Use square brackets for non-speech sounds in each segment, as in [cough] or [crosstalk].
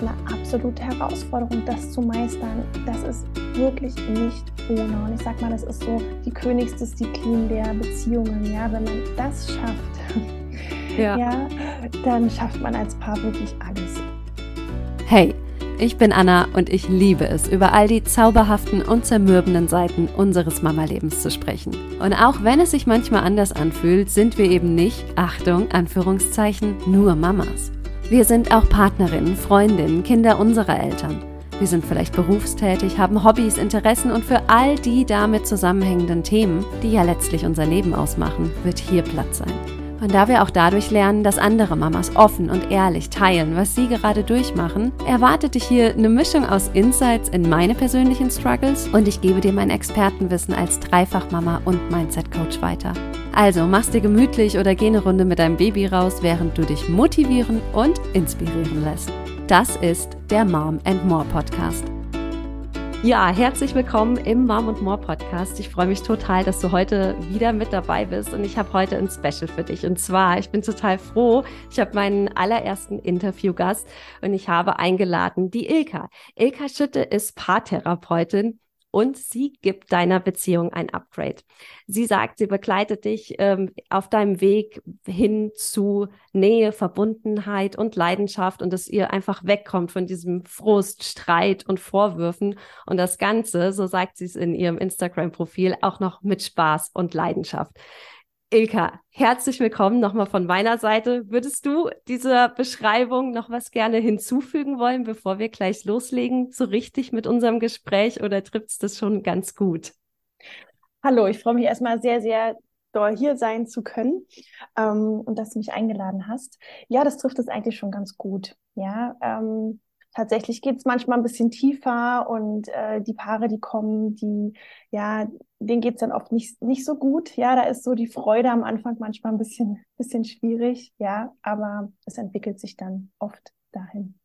eine absolute Herausforderung, das zu meistern. Das ist wirklich nicht ohne. Und ich sag mal, das ist so die Königsdisziplin der Beziehungen. Ja, wenn man das schafft, ja. [laughs] ja, dann schafft man als Paar wirklich alles. Hey, ich bin Anna und ich liebe es, über all die zauberhaften und zermürbenden Seiten unseres Mama-Lebens zu sprechen. Und auch wenn es sich manchmal anders anfühlt, sind wir eben nicht, Achtung, Anführungszeichen, nur Mamas. Wir sind auch Partnerinnen, Freundinnen, Kinder unserer Eltern. Wir sind vielleicht berufstätig, haben Hobbys, Interessen und für all die damit zusammenhängenden Themen, die ja letztlich unser Leben ausmachen, wird hier Platz sein. Und da wir auch dadurch lernen, dass andere Mamas offen und ehrlich teilen, was sie gerade durchmachen, erwartet dich hier eine Mischung aus Insights in meine persönlichen Struggles und ich gebe dir mein Expertenwissen als Dreifachmama und Mindset-Coach weiter. Also mach's dir gemütlich oder geh eine Runde mit deinem Baby raus, während du dich motivieren und inspirieren lässt. Das ist der Mom and More Podcast. Ja, herzlich willkommen im Mom and More Podcast. Ich freue mich total, dass du heute wieder mit dabei bist und ich habe heute ein Special für dich. Und zwar, ich bin total froh, ich habe meinen allerersten Interviewgast und ich habe eingeladen die Ilka. Ilka Schütte ist Paartherapeutin und sie gibt deiner Beziehung ein Upgrade. Sie sagt, sie begleitet dich ähm, auf deinem Weg hin zu Nähe, Verbundenheit und Leidenschaft und dass ihr einfach wegkommt von diesem Frust, Streit und Vorwürfen und das Ganze, so sagt sie es in ihrem Instagram-Profil, auch noch mit Spaß und Leidenschaft. Ilka, herzlich willkommen nochmal von meiner Seite. Würdest du dieser Beschreibung noch was gerne hinzufügen wollen, bevor wir gleich loslegen, so richtig mit unserem Gespräch oder trifft es das schon ganz gut? Hallo, ich freue mich erstmal sehr, sehr doll hier sein zu können ähm, und dass du mich eingeladen hast. Ja, das trifft es eigentlich schon ganz gut. Ja, ähm, tatsächlich geht es manchmal ein bisschen tiefer und äh, die Paare, die kommen, die, ja, denen geht es dann oft nicht, nicht so gut. Ja, da ist so die Freude am Anfang manchmal ein bisschen, bisschen schwierig, ja, aber es entwickelt sich dann oft dahin.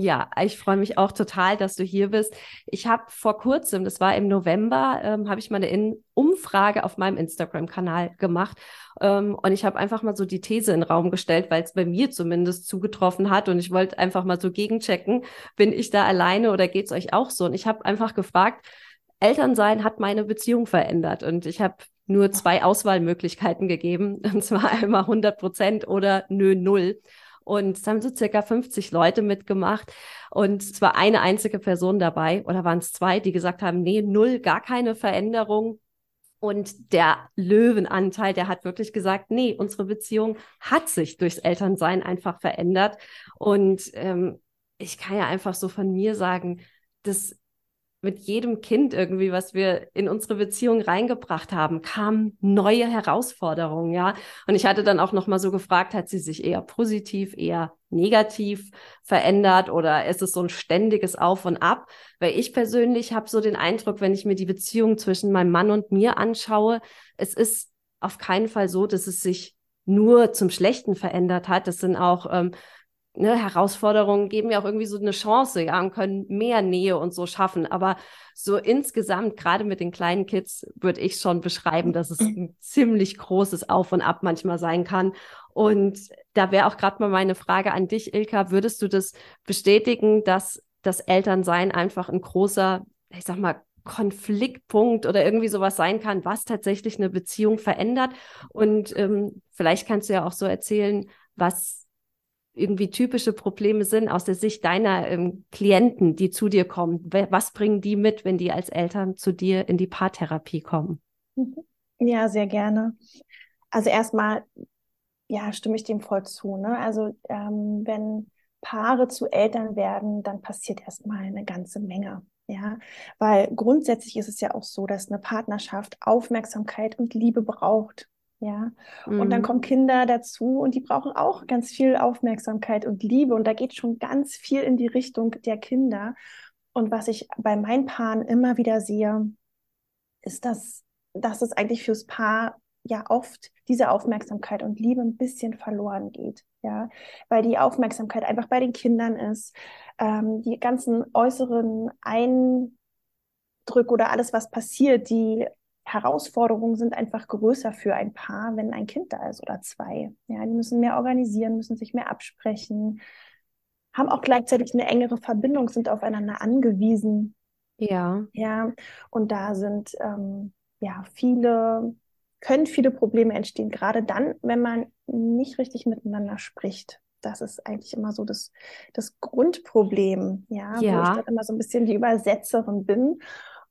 Ja, ich freue mich auch total, dass du hier bist. Ich habe vor kurzem, das war im November, ähm, habe ich mal eine In Umfrage auf meinem Instagram-Kanal gemacht ähm, und ich habe einfach mal so die These in den Raum gestellt, weil es bei mir zumindest zugetroffen hat und ich wollte einfach mal so gegenchecken, bin ich da alleine oder geht es euch auch so? Und ich habe einfach gefragt, Elternsein hat meine Beziehung verändert und ich habe nur zwei Auswahlmöglichkeiten gegeben, [laughs] und zwar einmal 100 Prozent oder nö, null. Und es haben so circa 50 Leute mitgemacht. Und es war eine einzige Person dabei, oder waren es zwei, die gesagt haben, nee, null, gar keine Veränderung. Und der Löwenanteil, der hat wirklich gesagt, nee, unsere Beziehung hat sich durchs Elternsein einfach verändert. Und ähm, ich kann ja einfach so von mir sagen, dass mit jedem Kind irgendwie, was wir in unsere Beziehung reingebracht haben, kamen neue Herausforderungen, ja. Und ich hatte dann auch noch mal so gefragt, hat sie sich eher positiv, eher negativ verändert oder ist es so ein ständiges Auf und Ab? Weil ich persönlich habe so den Eindruck, wenn ich mir die Beziehung zwischen meinem Mann und mir anschaue, es ist auf keinen Fall so, dass es sich nur zum Schlechten verändert hat. Das sind auch ähm, ne, Herausforderungen geben ja auch irgendwie so eine Chance, ja, und können mehr Nähe und so schaffen. Aber so insgesamt, gerade mit den kleinen Kids, würde ich schon beschreiben, dass es ein ziemlich großes Auf und Ab manchmal sein kann. Und da wäre auch gerade mal meine Frage an dich, Ilka, würdest du das bestätigen, dass das Elternsein einfach ein großer, ich sag mal, Konfliktpunkt oder irgendwie sowas sein kann, was tatsächlich eine Beziehung verändert. Und ähm, vielleicht kannst du ja auch so erzählen, was irgendwie typische Probleme sind aus der Sicht deiner ähm, Klienten, die zu dir kommen? Was bringen die mit, wenn die als Eltern zu dir in die Paartherapie kommen? Mhm. Ja, sehr gerne. Also erstmal, ja, stimme ich dem voll zu. Ne? Also ähm, wenn Paare zu Eltern werden, dann passiert erstmal eine ganze Menge. Ja, weil grundsätzlich ist es ja auch so, dass eine Partnerschaft Aufmerksamkeit und Liebe braucht. Ja, mhm. und dann mhm. kommen Kinder dazu und die brauchen auch ganz viel Aufmerksamkeit und Liebe. Und da geht schon ganz viel in die Richtung der Kinder. Und was ich bei meinen Paaren immer wieder sehe, ist, dass, dass es eigentlich fürs Paar ja oft diese Aufmerksamkeit und Liebe ein bisschen verloren geht. Ja, weil die Aufmerksamkeit einfach bei den Kindern ist. Ähm, die ganzen äußeren Eindrücke oder alles, was passiert, die Herausforderungen sind einfach größer für ein Paar, wenn ein Kind da ist oder zwei. Ja, die müssen mehr organisieren, müssen sich mehr absprechen, haben auch gleichzeitig eine engere Verbindung, sind aufeinander angewiesen. Ja. Ja, und da sind ähm, ja viele, können viele Probleme entstehen, gerade dann, wenn man nicht richtig miteinander spricht. Das ist eigentlich immer so das, das Grundproblem, ja, ja. wo ich dann immer so ein bisschen die Übersetzerin bin.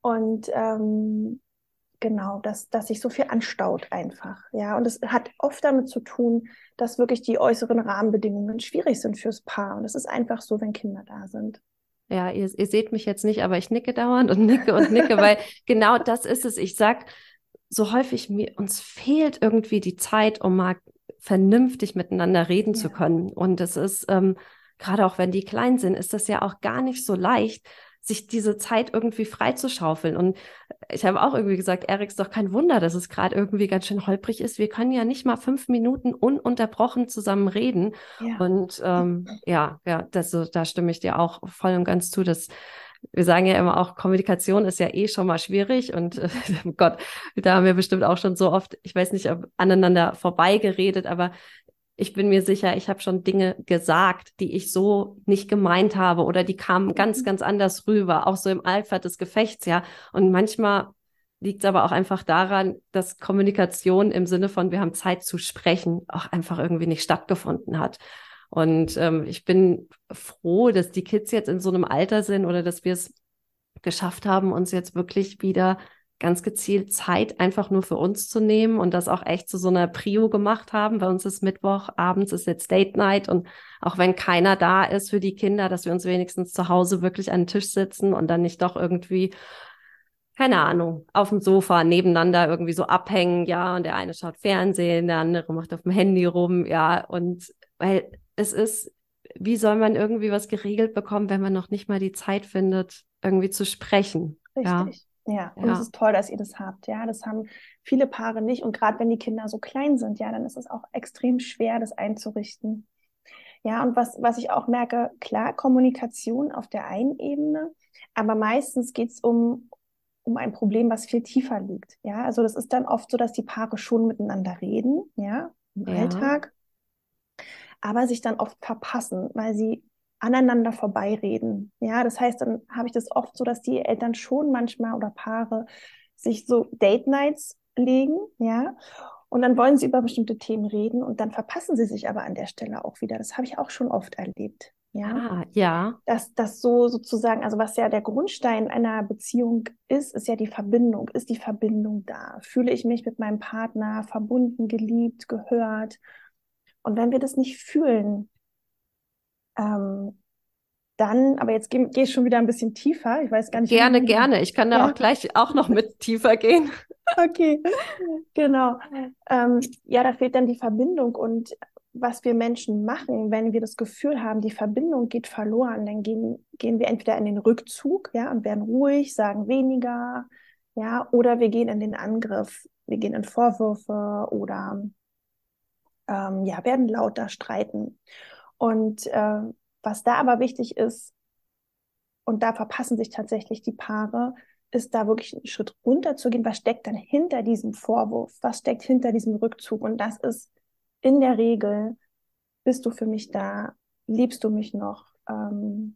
Und ähm, genau, dass, dass sich so viel anstaut einfach. Ja, und es hat oft damit zu tun, dass wirklich die äußeren Rahmenbedingungen schwierig sind fürs Paar. Und es ist einfach so, wenn Kinder da sind. Ja, ihr, ihr seht mich jetzt nicht, aber ich nicke dauernd und nicke und nicke, weil [laughs] genau das ist es. Ich sag so häufig, mir, uns fehlt irgendwie die Zeit, um mal vernünftig miteinander reden ja. zu können. Und es ist, ähm, gerade auch wenn die klein sind, ist das ja auch gar nicht so leicht, sich diese Zeit irgendwie freizuschaufeln. Und ich habe auch irgendwie gesagt, Erik, ist doch kein Wunder, dass es gerade irgendwie ganz schön holprig ist. Wir können ja nicht mal fünf Minuten ununterbrochen zusammen reden. Ja. Und ähm, ja, ja, das, da stimme ich dir auch voll und ganz zu, dass wir sagen ja immer auch, Kommunikation ist ja eh schon mal schwierig und äh, [laughs] Gott, da haben wir bestimmt auch schon so oft, ich weiß nicht, ob aneinander vorbeigeredet, aber ich bin mir sicher, ich habe schon Dinge gesagt, die ich so nicht gemeint habe oder die kamen ganz, mhm. ganz anders rüber, auch so im Alpha des Gefechts, ja. Und manchmal liegt es aber auch einfach daran, dass Kommunikation im Sinne von, wir haben Zeit zu sprechen, auch einfach irgendwie nicht stattgefunden hat. Und ähm, ich bin froh, dass die Kids jetzt in so einem Alter sind oder dass wir es geschafft haben, uns jetzt wirklich wieder ganz gezielt Zeit einfach nur für uns zu nehmen und das auch echt zu so einer Prio gemacht haben. Bei uns ist Mittwoch, abends ist jetzt Date Night und auch wenn keiner da ist für die Kinder, dass wir uns wenigstens zu Hause wirklich an den Tisch sitzen und dann nicht doch irgendwie, keine Ahnung, auf dem Sofa nebeneinander irgendwie so abhängen, ja, und der eine schaut Fernsehen, der andere macht auf dem Handy rum, ja, und weil es ist, wie soll man irgendwie was geregelt bekommen, wenn man noch nicht mal die Zeit findet, irgendwie zu sprechen? Richtig. Ja. Ja, und es ist toll, dass ihr das habt. Ja, das haben viele Paare nicht. Und gerade wenn die Kinder so klein sind, ja, dann ist es auch extrem schwer, das einzurichten. Ja, und was, was ich auch merke, klar, Kommunikation auf der einen Ebene, aber meistens geht es um, um ein Problem, was viel tiefer liegt. Ja, also das ist dann oft so, dass die Paare schon miteinander reden, ja, im ja. Alltag, aber sich dann oft verpassen, weil sie aneinander vorbeireden. Ja, das heißt, dann habe ich das oft so, dass die Eltern schon manchmal oder Paare sich so Date Nights legen, ja, und dann wollen sie über bestimmte Themen reden und dann verpassen sie sich aber an der Stelle auch wieder. Das habe ich auch schon oft erlebt. Ja, ah, ja. Dass das so sozusagen, also was ja der Grundstein einer Beziehung ist, ist ja die Verbindung. Ist die Verbindung da? Fühle ich mich mit meinem Partner verbunden, geliebt, gehört? Und wenn wir das nicht fühlen, ähm, dann, aber jetzt gehe geh ich schon wieder ein bisschen tiefer. Ich weiß gar nicht. Gerne, gerne. Ich kann da ja. auch gleich auch noch mit tiefer gehen. [laughs] Okay, genau. Ähm, ja, da fehlt dann die Verbindung und was wir Menschen machen, wenn wir das Gefühl haben, die Verbindung geht verloren, dann gehen, gehen wir entweder in den Rückzug, ja, und werden ruhig, sagen weniger, ja, oder wir gehen in den Angriff, wir gehen in Vorwürfe oder ähm, ja, werden lauter streiten. Und äh, was da aber wichtig ist, und da verpassen sich tatsächlich die Paare, ist da wirklich einen Schritt runter zu gehen. Was steckt dann hinter diesem Vorwurf? Was steckt hinter diesem Rückzug? Und das ist in der Regel, bist du für mich da? Liebst du mich noch? Ähm,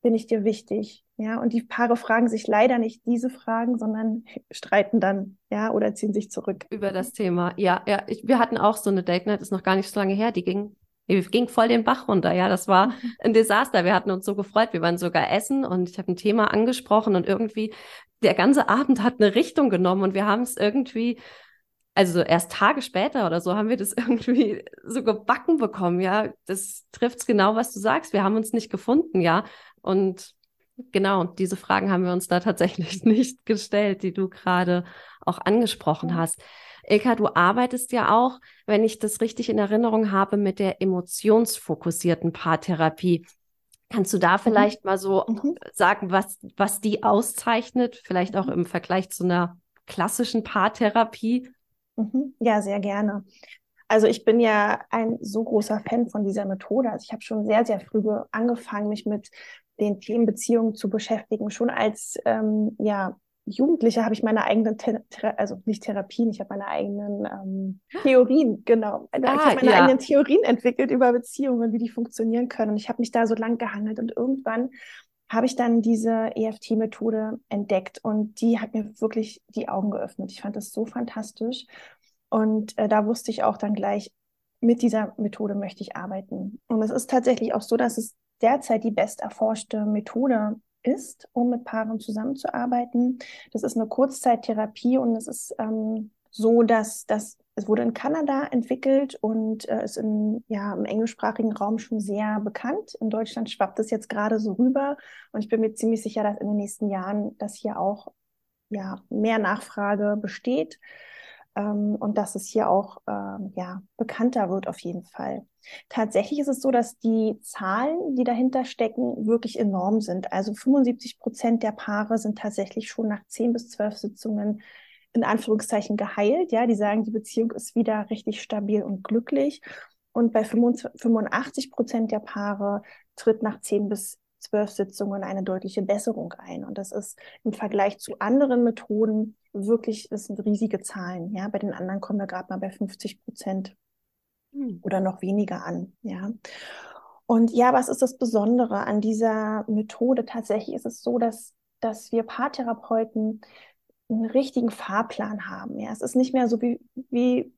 bin ich dir wichtig? Ja, und die Paare fragen sich leider nicht diese Fragen, sondern [laughs] streiten dann, ja, oder ziehen sich zurück. Über das Thema. Ja, ja. Ich, wir hatten auch so eine Date Night, ist noch gar nicht so lange her, die ging ging voll den Bach runter, ja. Das war mhm. ein Desaster. Wir hatten uns so gefreut. Wir waren sogar essen und ich habe ein Thema angesprochen und irgendwie der ganze Abend hat eine Richtung genommen und wir haben es irgendwie, also erst Tage später oder so, haben wir das [laughs] irgendwie so gebacken bekommen, ja. Das trifft genau, was du sagst. Wir haben uns nicht gefunden, ja. Und genau, diese Fragen haben wir uns da tatsächlich [laughs] nicht gestellt, die du gerade auch angesprochen hast. Ilka, du arbeitest ja auch, wenn ich das richtig in Erinnerung habe, mit der emotionsfokussierten Paartherapie. Kannst du da mhm. vielleicht mhm. mal so mhm. sagen, was, was die auszeichnet, vielleicht auch im Vergleich zu einer klassischen Paartherapie? Mhm. Ja, sehr gerne. Also ich bin ja ein so großer Fan von dieser Methode. Also ich habe schon sehr, sehr früh angefangen, mich mit den Themen Beziehungen zu beschäftigen, schon als ähm, ja Jugendliche habe ich meine eigenen, Thera also nicht Therapien, ich habe meine eigenen ähm, Theorien, genau. Ah, ich habe meine ja. eigenen Theorien entwickelt über Beziehungen, wie die funktionieren können. Und ich habe mich da so lang gehangelt und irgendwann habe ich dann diese EFT-Methode entdeckt und die hat mir wirklich die Augen geöffnet. Ich fand das so fantastisch. Und äh, da wusste ich auch dann gleich, mit dieser Methode möchte ich arbeiten. Und es ist tatsächlich auch so, dass es derzeit die best erforschte Methode ist, um mit Paaren zusammenzuarbeiten. Das ist eine Kurzzeittherapie und es ist ähm, so, dass das es wurde in Kanada entwickelt und äh, ist in, ja, im englischsprachigen Raum schon sehr bekannt. In Deutschland schwappt es jetzt gerade so rüber und ich bin mir ziemlich sicher, dass in den nächsten Jahren das hier auch ja, mehr Nachfrage besteht ähm, und dass es hier auch ähm, ja, bekannter wird auf jeden Fall. Tatsächlich ist es so, dass die Zahlen, die dahinter stecken, wirklich enorm sind. Also 75 Prozent der Paare sind tatsächlich schon nach 10 bis 12 Sitzungen in Anführungszeichen geheilt. Ja, die sagen, die Beziehung ist wieder richtig stabil und glücklich. Und bei 85 Prozent der Paare tritt nach 10 bis zwölf Sitzungen eine deutliche Besserung ein. Und das ist im Vergleich zu anderen Methoden wirklich, das sind riesige Zahlen. Ja, bei den anderen kommen wir gerade mal bei 50 Prozent hm. oder noch weniger an. Ja. Und ja, was ist das Besondere an dieser Methode? Tatsächlich ist es so, dass, dass wir Paartherapeuten einen richtigen Fahrplan haben. Ja, es ist nicht mehr so wie, wie,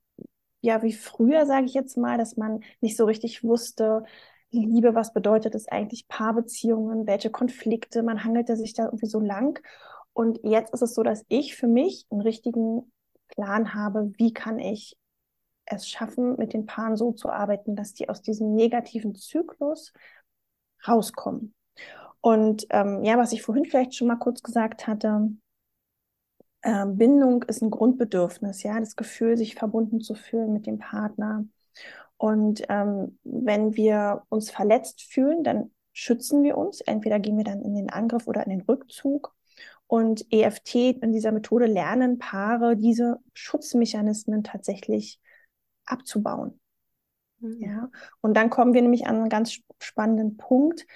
ja, wie früher, sage ich jetzt mal, dass man nicht so richtig wusste, Liebe, was bedeutet es eigentlich, Paarbeziehungen, welche Konflikte, man hangelte sich da irgendwie so lang. Und jetzt ist es so, dass ich für mich einen richtigen Plan habe, wie kann ich es schaffen, mit den Paaren so zu arbeiten, dass die aus diesem negativen Zyklus rauskommen. Und ähm, ja, was ich vorhin vielleicht schon mal kurz gesagt hatte, äh, Bindung ist ein Grundbedürfnis, ja, das Gefühl, sich verbunden zu fühlen mit dem Partner. Und ähm, wenn wir uns verletzt fühlen, dann schützen wir uns. Entweder gehen wir dann in den Angriff oder in den Rückzug. Und EFT in dieser Methode lernen Paare, diese Schutzmechanismen tatsächlich abzubauen. Mhm. Ja, und dann kommen wir nämlich an einen ganz spannenden Punkt.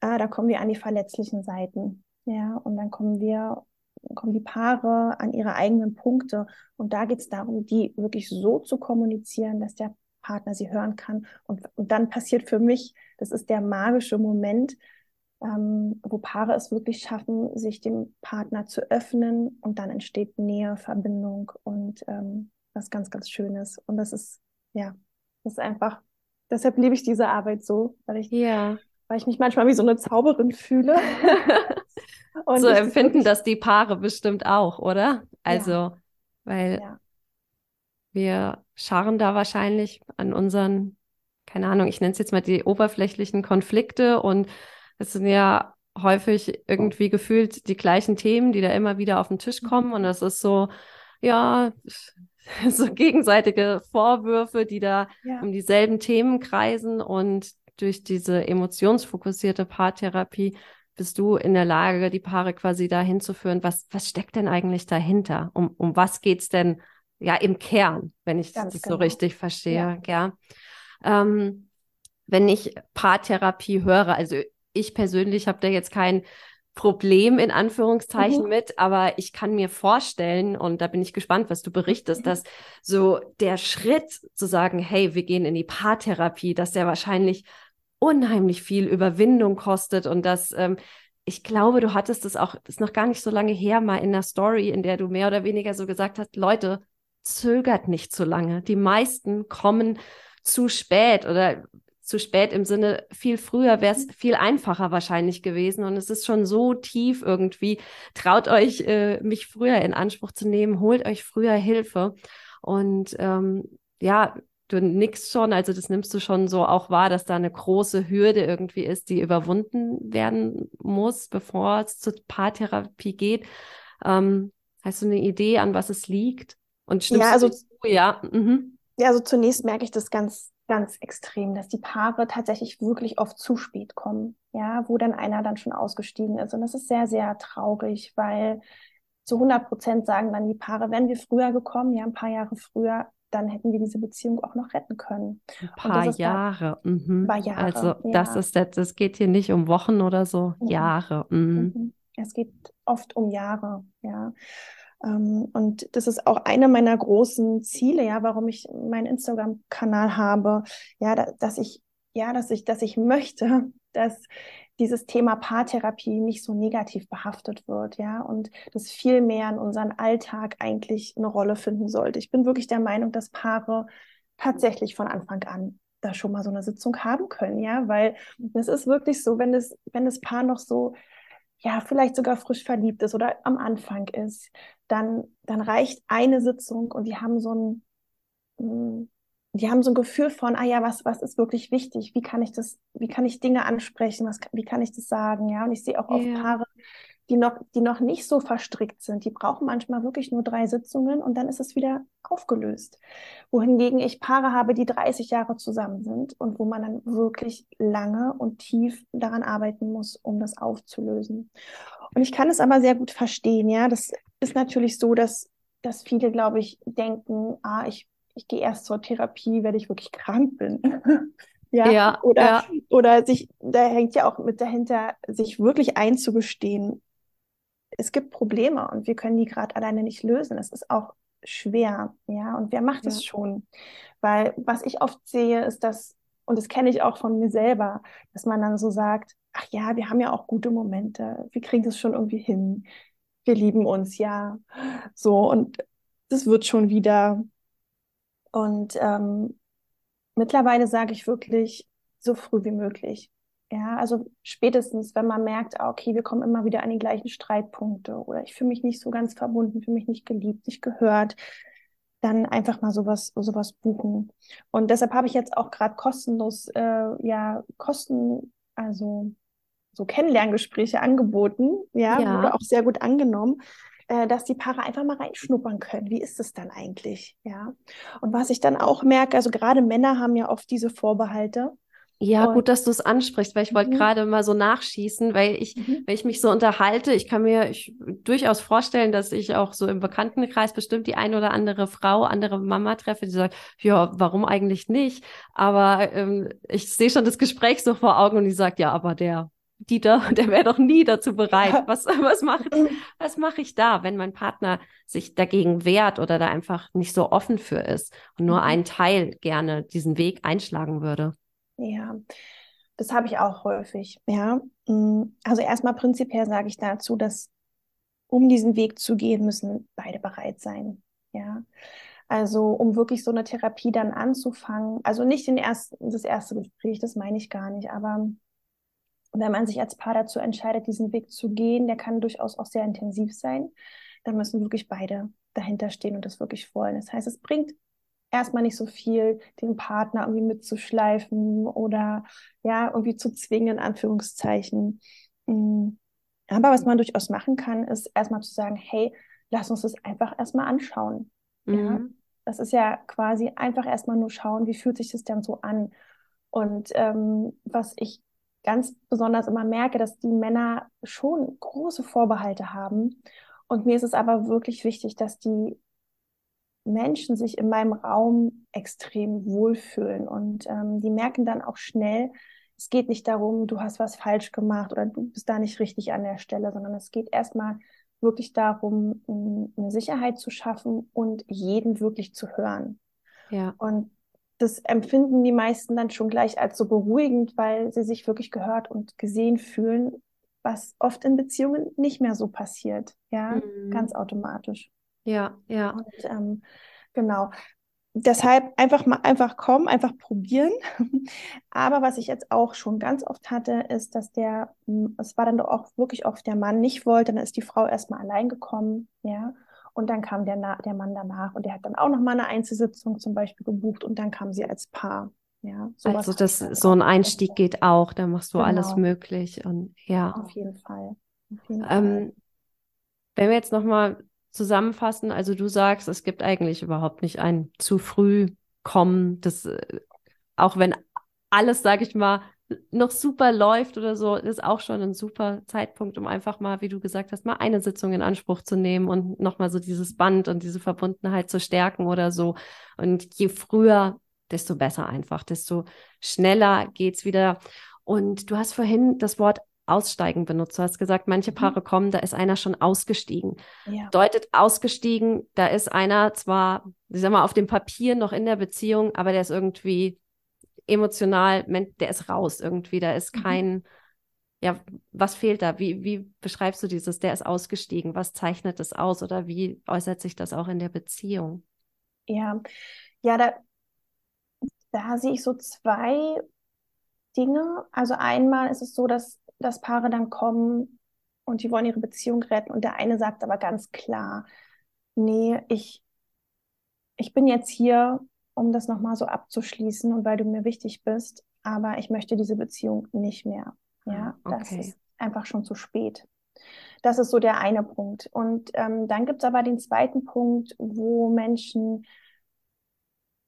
Äh, da kommen wir an die verletzlichen Seiten. Ja, und dann kommen wir kommen die Paare an ihre eigenen Punkte. Und da geht es darum, die wirklich so zu kommunizieren, dass der Partner sie hören kann. Und, und dann passiert für mich, das ist der magische Moment, ähm, wo Paare es wirklich schaffen, sich dem Partner zu öffnen und dann entsteht Nähe, Verbindung und ähm, was ganz, ganz Schönes. Und das ist, ja, das ist einfach, deshalb liebe ich diese Arbeit so, weil ich, ja. weil ich mich manchmal wie so eine Zauberin fühle. [laughs] Und so empfinden das die Paare bestimmt auch, oder? Also, ja. weil ja. Wir scharren da wahrscheinlich an unseren, keine Ahnung, ich nenne es jetzt mal die oberflächlichen Konflikte und es sind ja häufig irgendwie gefühlt die gleichen Themen, die da immer wieder auf den Tisch kommen und das ist so, ja, [laughs] so gegenseitige Vorwürfe, die da ja. um dieselben Themen kreisen und durch diese emotionsfokussierte Paartherapie bist du in der Lage, die Paare quasi dahin zu führen, was, was steckt denn eigentlich dahinter? Um, um was geht es denn ja im Kern, wenn ich Ganz das genau. so richtig verstehe? Ja. ja. Ähm, wenn ich Paartherapie höre, also ich persönlich habe da jetzt kein Problem in Anführungszeichen mhm. mit, aber ich kann mir vorstellen, und da bin ich gespannt, was du berichtest, mhm. dass so der Schritt zu sagen, hey, wir gehen in die Paartherapie, dass der wahrscheinlich unheimlich viel Überwindung kostet und dass ähm, ich glaube, du hattest es auch, das ist noch gar nicht so lange her, mal in der Story, in der du mehr oder weniger so gesagt hast, Leute, zögert nicht zu lange. Die meisten kommen zu spät oder zu spät im Sinne, viel früher wäre es mhm. viel einfacher wahrscheinlich gewesen. Und es ist schon so tief irgendwie. Traut euch, äh, mich früher in Anspruch zu nehmen, holt euch früher Hilfe. Und ähm, ja, du nickst schon, also das nimmst du schon so auch wahr, dass da eine große Hürde irgendwie ist, die überwunden werden muss, bevor es zur Paartherapie geht. Ähm, hast du eine Idee, an was es liegt? Und stimmst ja, also, zu? Ja. Mhm. ja, also zunächst merke ich das ganz, ganz extrem, dass die Paare tatsächlich wirklich oft zu spät kommen, ja, wo dann einer dann schon ausgestiegen ist. Und das ist sehr, sehr traurig, weil zu 100 Prozent sagen dann die Paare, wenn wir früher gekommen, ja, ein paar Jahre früher, dann hätten wir diese Beziehung auch noch retten können. Ein paar Jahre. Mhm. Paar Jahre. Also ja. das ist das, das geht hier nicht um Wochen oder so, mhm. Jahre. Mhm. Es geht oft um Jahre, ja. Ähm, und das ist auch eine meiner großen Ziele, ja, warum ich meinen Instagram-Kanal habe, ja, dass ich, ja, dass ich, dass ich möchte, [laughs] dass dieses Thema Paartherapie nicht so negativ behaftet wird, ja, und das viel mehr in unseren Alltag eigentlich eine Rolle finden sollte. Ich bin wirklich der Meinung, dass Paare tatsächlich von Anfang an da schon mal so eine Sitzung haben können, ja, weil es ist wirklich so, wenn das, wenn das Paar noch so, ja, vielleicht sogar frisch verliebt ist oder am Anfang ist, dann, dann reicht eine Sitzung und die haben so ein, hm, die haben so ein Gefühl von, ah ja, was, was ist wirklich wichtig? Wie kann ich das, wie kann ich Dinge ansprechen? Was, wie kann ich das sagen? Ja, und ich sehe auch oft yeah. Paare, die noch, die noch nicht so verstrickt sind. Die brauchen manchmal wirklich nur drei Sitzungen und dann ist es wieder aufgelöst. Wohingegen ich Paare habe, die 30 Jahre zusammen sind und wo man dann wirklich lange und tief daran arbeiten muss, um das aufzulösen. Und ich kann es aber sehr gut verstehen, ja. Das ist natürlich so, dass, dass viele, glaube ich, denken, ah, ich ich gehe erst zur Therapie, wenn ich wirklich krank bin. [laughs] ja? ja, oder, ja. oder sich, da hängt ja auch mit dahinter, sich wirklich einzugestehen, es gibt Probleme und wir können die gerade alleine nicht lösen. Es ist auch schwer, ja, und wer macht es schon? Weil was ich oft sehe, ist, dass, und das kenne ich auch von mir selber, dass man dann so sagt, ach ja, wir haben ja auch gute Momente, wir kriegen das schon irgendwie hin, wir lieben uns, ja, so, und das wird schon wieder. Und ähm, mittlerweile sage ich wirklich so früh wie möglich. Ja, also spätestens, wenn man merkt, ah, okay, wir kommen immer wieder an die gleichen Streitpunkte oder ich fühle mich nicht so ganz verbunden, fühle mich nicht geliebt, nicht gehört, dann einfach mal sowas, sowas buchen. Und deshalb habe ich jetzt auch gerade kostenlos, äh, ja, Kosten, also so Kennenlerngespräche angeboten, ja, ja. wurde auch sehr gut angenommen äh, dass die Paare einfach mal reinschnuppern können. Wie ist es dann eigentlich? Ja. Und was ich dann auch merke, also gerade Männer haben ja oft diese Vorbehalte. Ja, und, gut, dass du es ansprichst, weil ich wollte mhm. gerade mal so nachschießen, weil ich, mhm. wenn ich mich so unterhalte, ich kann mir ich, durchaus vorstellen, dass ich auch so im Bekanntenkreis bestimmt die ein oder andere Frau, andere Mama treffe, die sagt, ja, warum eigentlich nicht? Aber ähm, ich sehe schon das Gespräch so vor Augen und die sagt, ja, aber der Dieter, [laughs] der wäre doch nie dazu bereit. Was, was mache was mach ich da, wenn mein Partner sich dagegen wehrt oder da einfach nicht so offen für ist und nur mhm. ein Teil gerne diesen Weg einschlagen würde? Ja, das habe ich auch häufig. Ja, mm, also erstmal prinzipiell sage ich dazu, dass um diesen Weg zu gehen, müssen beide bereit sein. Ja, also um wirklich so eine Therapie dann anzufangen, also nicht den ersten, das erste Gespräch, das meine ich gar nicht, aber wenn man sich als Paar dazu entscheidet, diesen Weg zu gehen, der kann durchaus auch sehr intensiv sein, dann müssen wirklich beide dahinter stehen und das wirklich wollen. Das heißt, es bringt erstmal nicht so viel, den Partner irgendwie mitzuschleifen oder ja, irgendwie zu zwingen, in Anführungszeichen. Mm. Aber was man durchaus machen kann, ist erstmal zu sagen, hey, lass uns das einfach erstmal anschauen. Mhm. Ja, das ist ja quasi einfach erstmal nur schauen, wie fühlt sich das denn so an. Und ähm, was ich ganz besonders immer merke, dass die Männer schon große Vorbehalte haben. Und mir ist es aber wirklich wichtig, dass die Menschen sich in meinem Raum extrem wohlfühlen. Und ähm, die merken dann auch schnell, es geht nicht darum, du hast was falsch gemacht oder du bist da nicht richtig an der Stelle, sondern es geht erstmal wirklich darum, eine Sicherheit zu schaffen und jeden wirklich zu hören. Ja. Und das empfinden die meisten dann schon gleich als so beruhigend, weil sie sich wirklich gehört und gesehen fühlen, was oft in Beziehungen nicht mehr so passiert, ja, mhm. ganz automatisch. Ja, ja. Und, ähm, genau. Deshalb einfach mal einfach kommen, einfach probieren. [laughs] Aber was ich jetzt auch schon ganz oft hatte, ist, dass der, hm, es war dann doch auch wirklich oft der Mann nicht wollte, dann ist die Frau erstmal allein gekommen, ja. Und dann kam der, der Mann danach und der hat dann auch noch mal eine Einzelsitzung zum Beispiel gebucht und dann kamen sie als Paar. Ja, also das so ein Einstieg geht auch, da machst du genau. alles möglich und ja. Auf jeden Fall. Auf jeden ähm, wenn wir jetzt noch mal zusammenfassen, also du sagst, es gibt eigentlich überhaupt nicht ein zu früh kommen, das äh, auch wenn alles, sage ich mal, noch super läuft oder so, ist auch schon ein super Zeitpunkt, um einfach mal, wie du gesagt hast, mal eine Sitzung in Anspruch zu nehmen und nochmal so dieses Band und diese Verbundenheit zu stärken oder so. Und je früher, desto besser einfach, desto schneller geht's wieder. Und du hast vorhin das Wort Aussteigen benutzt. Du hast gesagt, manche mhm. Paare mhm. kommen, da ist einer schon ausgestiegen. Ja. Deutet ausgestiegen, da ist einer zwar, ich sag mal, auf dem Papier noch in der Beziehung, aber der ist irgendwie emotional, der ist raus irgendwie, da ist mhm. kein, mhm. ja, was fehlt da? Wie, wie beschreibst du dieses, der ist ausgestiegen? Was zeichnet das aus oder wie äußert sich das auch in der Beziehung? Ja, ja, da, da sehe ich so zwei Dinge. Also einmal ist es so, dass, dass Paare dann kommen und die wollen ihre Beziehung retten und der eine sagt aber ganz klar, nee, ich, ich bin jetzt hier, um das nochmal so abzuschließen und weil du mir wichtig bist, aber ich möchte diese Beziehung nicht mehr. Ja, ah, okay. das ist einfach schon zu spät. Das ist so der eine Punkt. Und ähm, dann gibt es aber den zweiten Punkt, wo Menschen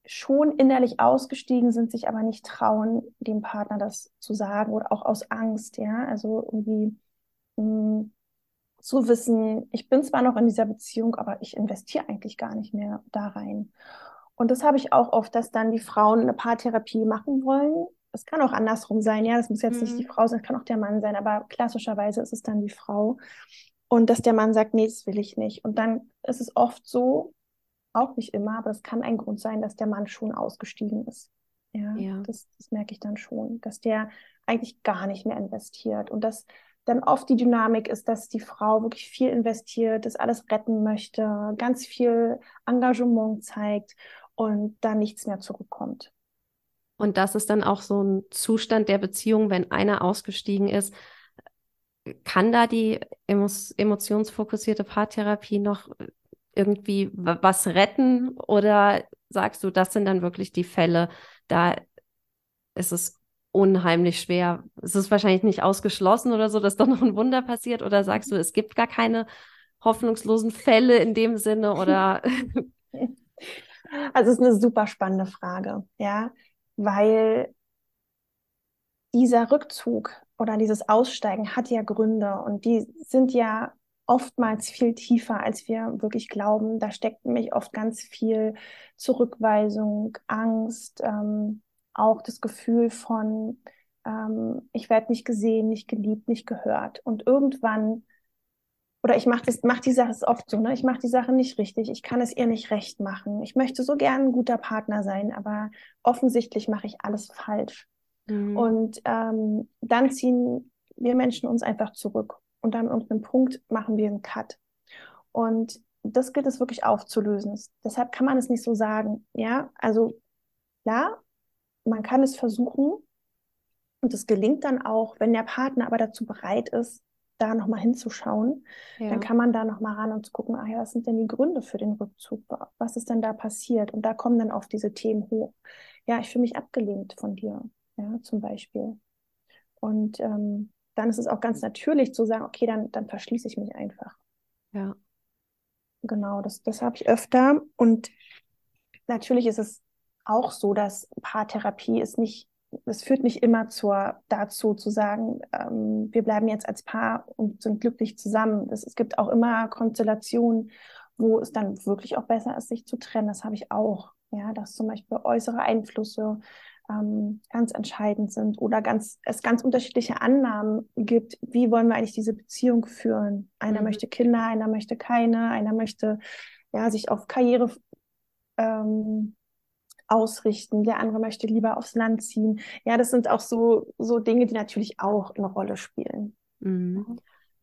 schon innerlich ausgestiegen sind, sich aber nicht trauen, dem Partner das zu sagen oder auch aus Angst, ja, also irgendwie mh, mm, zu wissen, ich bin zwar noch in dieser Beziehung, aber ich investiere eigentlich gar nicht mehr da rein. Und das habe ich auch oft, dass dann die Frauen eine Paartherapie machen wollen. Es kann auch andersrum sein, ja, das muss jetzt mhm. nicht die Frau sein, das kann auch der Mann sein, aber klassischerweise ist es dann die Frau. Und dass der Mann sagt, nee, das will ich nicht. Und dann ist es oft so, auch nicht immer, aber es kann ein Grund sein, dass der Mann schon ausgestiegen ist. Ja, ja. Das, das merke ich dann schon, dass der eigentlich gar nicht mehr investiert und dass dann oft die Dynamik ist, dass die Frau wirklich viel investiert, das alles retten möchte, ganz viel Engagement zeigt und da nichts mehr zurückkommt. Und das ist dann auch so ein Zustand der Beziehung, wenn einer ausgestiegen ist. Kann da die emotionsfokussierte Paartherapie noch irgendwie was retten oder sagst du, das sind dann wirklich die Fälle, da ist es unheimlich schwer. Es ist wahrscheinlich nicht ausgeschlossen oder so, dass doch noch ein Wunder passiert oder sagst du, es gibt gar keine hoffnungslosen Fälle in dem Sinne oder? [laughs] Also es ist eine super spannende Frage, ja, weil dieser Rückzug oder dieses Aussteigen hat ja Gründe und die sind ja oftmals viel tiefer, als wir wirklich glauben. Da steckt nämlich oft ganz viel Zurückweisung, Angst, ähm, auch das Gefühl von, ähm, ich werde nicht gesehen, nicht geliebt, nicht gehört. Und irgendwann, oder ich mache mach die Sache, ist oft so, ne? ich mache die Sache nicht richtig, ich kann es ihr nicht recht machen. Ich möchte so gern ein guter Partner sein, aber offensichtlich mache ich alles falsch. Mhm. Und ähm, dann ziehen wir Menschen uns einfach zurück und an irgendeinem Punkt machen wir einen Cut. Und das gilt es wirklich aufzulösen. Deshalb kann man es nicht so sagen. Ja, also ja, man kann es versuchen und es gelingt dann auch, wenn der Partner aber dazu bereit ist, da nochmal hinzuschauen, ja. dann kann man da nochmal ran und gucken, ah ja, was sind denn die Gründe für den Rückzug? Was ist denn da passiert? Und da kommen dann oft diese Themen hoch. Ja, ich fühle mich abgelehnt von dir, ja, zum Beispiel. Und ähm, dann ist es auch ganz natürlich zu sagen, okay, dann, dann verschließe ich mich einfach. Ja. Genau, das, das habe ich öfter. Und natürlich ist es auch so, dass Paartherapie ist nicht, es führt nicht immer zur, dazu zu sagen, ähm, wir bleiben jetzt als Paar und sind glücklich zusammen. Das, es gibt auch immer Konstellationen, wo es dann wirklich auch besser ist, sich zu trennen. Das habe ich auch. Ja, dass zum Beispiel äußere Einflüsse ähm, ganz entscheidend sind oder ganz, es ganz unterschiedliche Annahmen gibt, wie wollen wir eigentlich diese Beziehung führen. Einer mhm. möchte Kinder, einer möchte keine, einer möchte ja, sich auf Karriere ähm, ausrichten, der andere möchte lieber aufs Land ziehen. Ja, das sind auch so, so Dinge, die natürlich auch eine Rolle spielen. Mhm.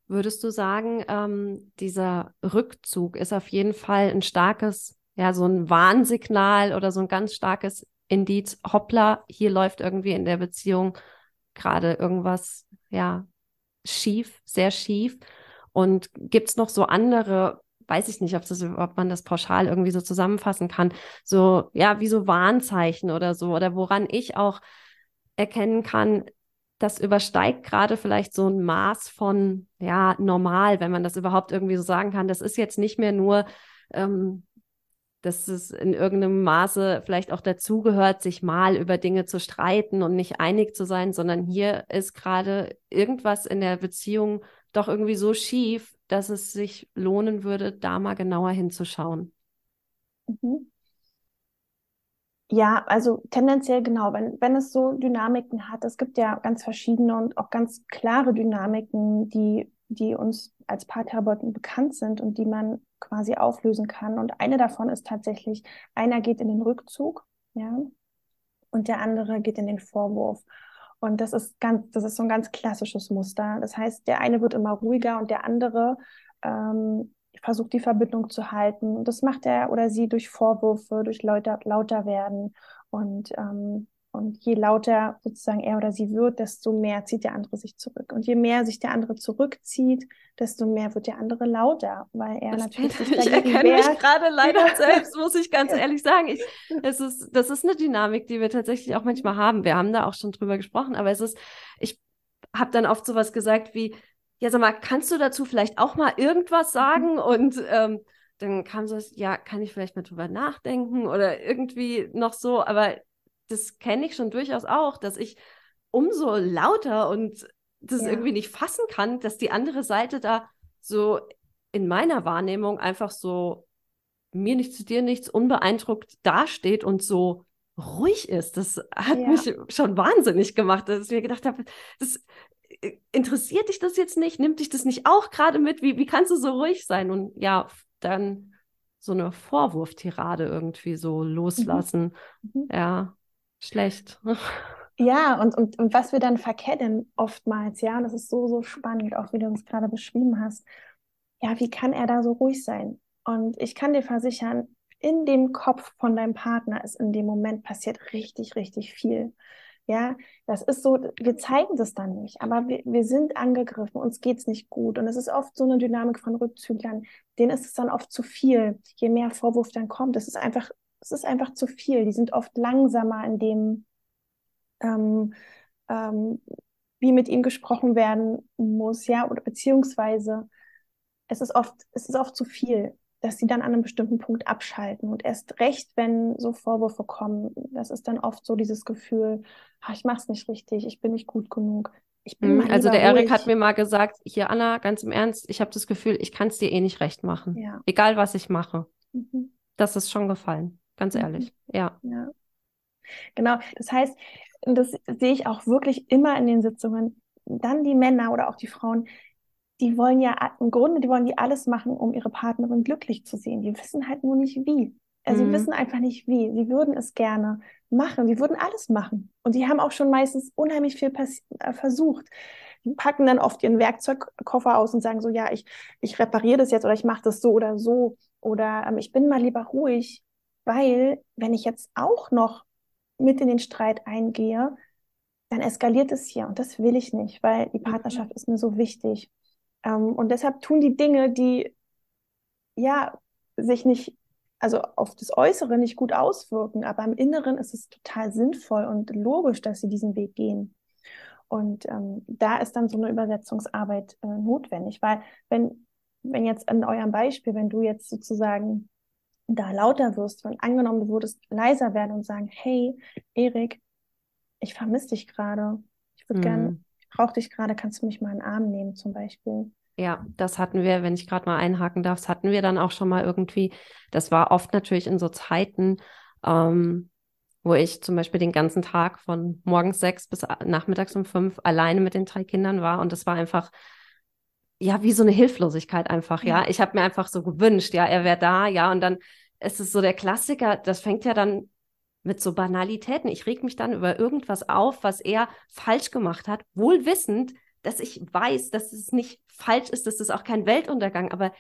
Würdest du sagen, ähm, dieser Rückzug ist auf jeden Fall ein starkes, ja, so ein Warnsignal oder so ein ganz starkes Indiz, hoppla, hier läuft irgendwie in der Beziehung gerade irgendwas, ja, schief, sehr schief. Und gibt es noch so andere, weiß ich nicht, ob, das, ob man das pauschal irgendwie so zusammenfassen kann, so, ja, wie so Warnzeichen oder so, oder woran ich auch erkennen kann, das übersteigt gerade vielleicht so ein Maß von, ja, normal, wenn man das überhaupt irgendwie so sagen kann. Das ist jetzt nicht mehr nur, ähm, dass es in irgendeinem Maße vielleicht auch dazugehört, sich mal über Dinge zu streiten und nicht einig zu sein, sondern hier ist gerade irgendwas in der Beziehung doch irgendwie so schief, dass es sich lohnen würde, da mal genauer hinzuschauen. Mhm. Ja, also tendenziell genau, wenn, wenn es so Dynamiken hat, es gibt ja ganz verschiedene und auch ganz klare Dynamiken, die, die uns als Paartherapeuten bekannt sind und die man quasi auflösen kann. Und eine davon ist tatsächlich, einer geht in den Rückzug, ja, und der andere geht in den Vorwurf. Und das ist ganz, das ist so ein ganz klassisches Muster. Das heißt, der eine wird immer ruhiger und der andere ähm, versucht die Verbindung zu halten. Und das macht er oder sie durch Vorwürfe, durch lauter, lauter werden. Und, ähm, und je lauter sozusagen er oder sie wird, desto mehr zieht der andere sich zurück. Und je mehr sich der andere zurückzieht, desto mehr wird der andere lauter, weil er das natürlich sich [laughs] Ich erkenne wehrt. mich gerade leider selbst, muss ich ganz [laughs] ehrlich sagen. Ich, es ist, das ist eine Dynamik, die wir tatsächlich auch manchmal haben. Wir haben da auch schon drüber gesprochen, aber es ist, ich habe dann oft sowas gesagt wie, ja, sag mal, kannst du dazu vielleicht auch mal irgendwas mhm. sagen? Und ähm, dann kam so, ja, kann ich vielleicht mal drüber nachdenken oder irgendwie noch so, aber das kenne ich schon durchaus auch, dass ich umso lauter und das ja. irgendwie nicht fassen kann, dass die andere Seite da so in meiner Wahrnehmung einfach so mir nichts zu dir nichts unbeeindruckt dasteht und so ruhig ist. Das hat ja. mich schon wahnsinnig gemacht, dass ich mir gedacht habe, das interessiert dich das jetzt nicht? Nimmt dich das nicht auch gerade mit? Wie, wie kannst du so ruhig sein? Und ja, dann so eine Vorwurftirade irgendwie so loslassen. Mhm. mhm. Ja, schlecht. Ja, und, und, und was wir dann verkennen oftmals, ja, und das ist so, so spannend, auch wie du uns gerade beschrieben hast. Ja, wie kann er da so ruhig sein? Und ich kann dir versichern, in dem Kopf von deinem Partner ist in dem Moment passiert richtig, richtig viel. Ja, das ist so, wir zeigen das dann nicht, aber wir, wir sind angegriffen, uns geht es nicht gut. Und es ist oft so eine Dynamik von Rückzüglern, denen ist es dann oft zu viel. Je mehr Vorwurf dann kommt, es ist einfach, es ist einfach zu viel. Die sind oft langsamer in dem, ähm, ähm, wie mit ihm gesprochen werden muss, ja, oder beziehungsweise es ist oft, es ist oft zu viel dass sie dann an einem bestimmten Punkt abschalten. Und erst recht, wenn so Vorwürfe kommen, das ist dann oft so dieses Gefühl, ach, ich mache es nicht richtig, ich bin nicht gut genug. Ich bin mhm, also der Erik hat mir mal gesagt, hier Anna, ganz im Ernst, ich habe das Gefühl, ich kann es dir eh nicht recht machen. Ja. Egal, was ich mache. Mhm. Das ist schon gefallen, ganz mhm. ehrlich. Ja. ja. Genau, das heißt, das sehe ich auch wirklich immer in den Sitzungen, dann die Männer oder auch die Frauen, die wollen ja im Grunde, die wollen die alles machen, um ihre Partnerin glücklich zu sehen. Die wissen halt nur nicht wie. Also mhm. sie wissen einfach nicht wie. Sie würden es gerne machen. Sie würden alles machen. Und die haben auch schon meistens unheimlich viel äh, versucht. Die packen dann oft ihren Werkzeugkoffer aus und sagen so, ja, ich, ich repariere das jetzt oder ich mache das so oder so. Oder ähm, ich bin mal lieber ruhig, weil wenn ich jetzt auch noch mit in den Streit eingehe, dann eskaliert es hier. Und das will ich nicht, weil die mhm. Partnerschaft ist mir so wichtig. Ähm, und deshalb tun die Dinge, die ja sich nicht, also auf das Äußere nicht gut auswirken, aber im Inneren ist es total sinnvoll und logisch, dass sie diesen Weg gehen. Und ähm, da ist dann so eine Übersetzungsarbeit äh, notwendig, weil wenn, wenn jetzt in eurem Beispiel, wenn du jetzt sozusagen da lauter wirst, wenn angenommen du würdest leiser werden und sagen, hey, Erik, ich vermisse dich gerade. Ich würde mhm. gerne brauche dich gerade, kannst du mich mal in den Arm nehmen zum Beispiel. Ja, das hatten wir, wenn ich gerade mal einhaken darf, das hatten wir dann auch schon mal irgendwie. Das war oft natürlich in so Zeiten, ähm, wo ich zum Beispiel den ganzen Tag von morgens sechs bis nachmittags um fünf alleine mit den drei Kindern war. Und das war einfach, ja, wie so eine Hilflosigkeit einfach, ja. Ich habe mir einfach so gewünscht, ja, er wäre da, ja. Und dann ist es so der Klassiker, das fängt ja dann mit so Banalitäten. Ich reg mich dann über irgendwas auf, was er falsch gemacht hat, wohl wissend, dass ich weiß, dass es nicht falsch ist, dass es auch kein Weltuntergang, aber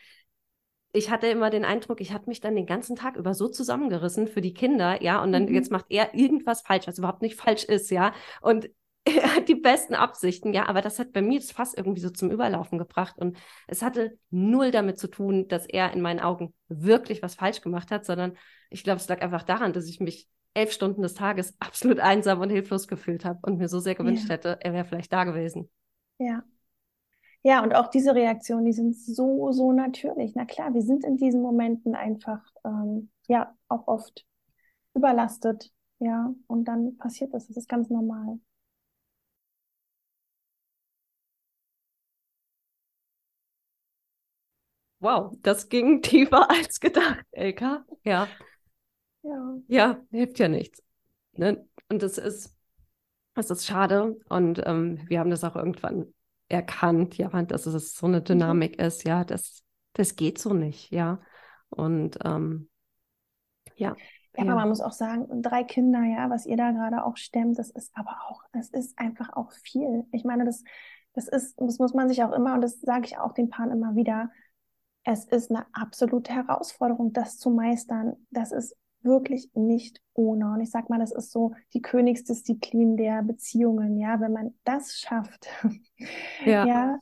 ich hatte immer den Eindruck, ich hatte mich dann den ganzen Tag über so zusammengerissen für die Kinder, ja, und dann mhm. jetzt macht er irgendwas falsch, was überhaupt nicht falsch ist, ja, und [laughs] die besten Absichten, ja, aber das hat bei mir das Fass irgendwie so zum Überlaufen gebracht und es hatte null damit zu tun, dass er in meinen Augen wirklich was falsch gemacht hat, sondern ich glaube, es lag einfach daran, dass ich mich elf Stunden des Tages [laughs] absolut einsam und hilflos gefühlt habe und mir so sehr gewünscht ja. hätte, er wäre vielleicht da gewesen. Ja. Ja, und auch diese Reaktionen, die sind so, so natürlich. Na klar, wir sind in diesen Momenten einfach, ähm, ja, auch oft überlastet. Ja, und dann passiert das. Das ist ganz normal. Wow, das ging [laughs] tiefer als gedacht, Elka. Ja. Ja. Ja, hilft ja nichts. Ne? Und das ist, das ist schade. Und ähm, wir haben das auch irgendwann erkannt, ja, dass es so eine mhm. Dynamik mhm. ist, ja, das, das geht so nicht, ja. Und ähm, ja. Ja, aber man muss auch sagen, drei Kinder, ja, was ihr da gerade auch stemmt, das ist aber auch, das ist einfach auch viel. Ich meine, das, das ist, das muss man sich auch immer, und das sage ich auch den Paaren immer wieder, es ist eine absolute Herausforderung, das zu meistern. Das ist wirklich nicht ohne. Und ich sag mal, das ist so die Königsdisziplin der Beziehungen. Ja, wenn man das schafft, [laughs] ja. ja,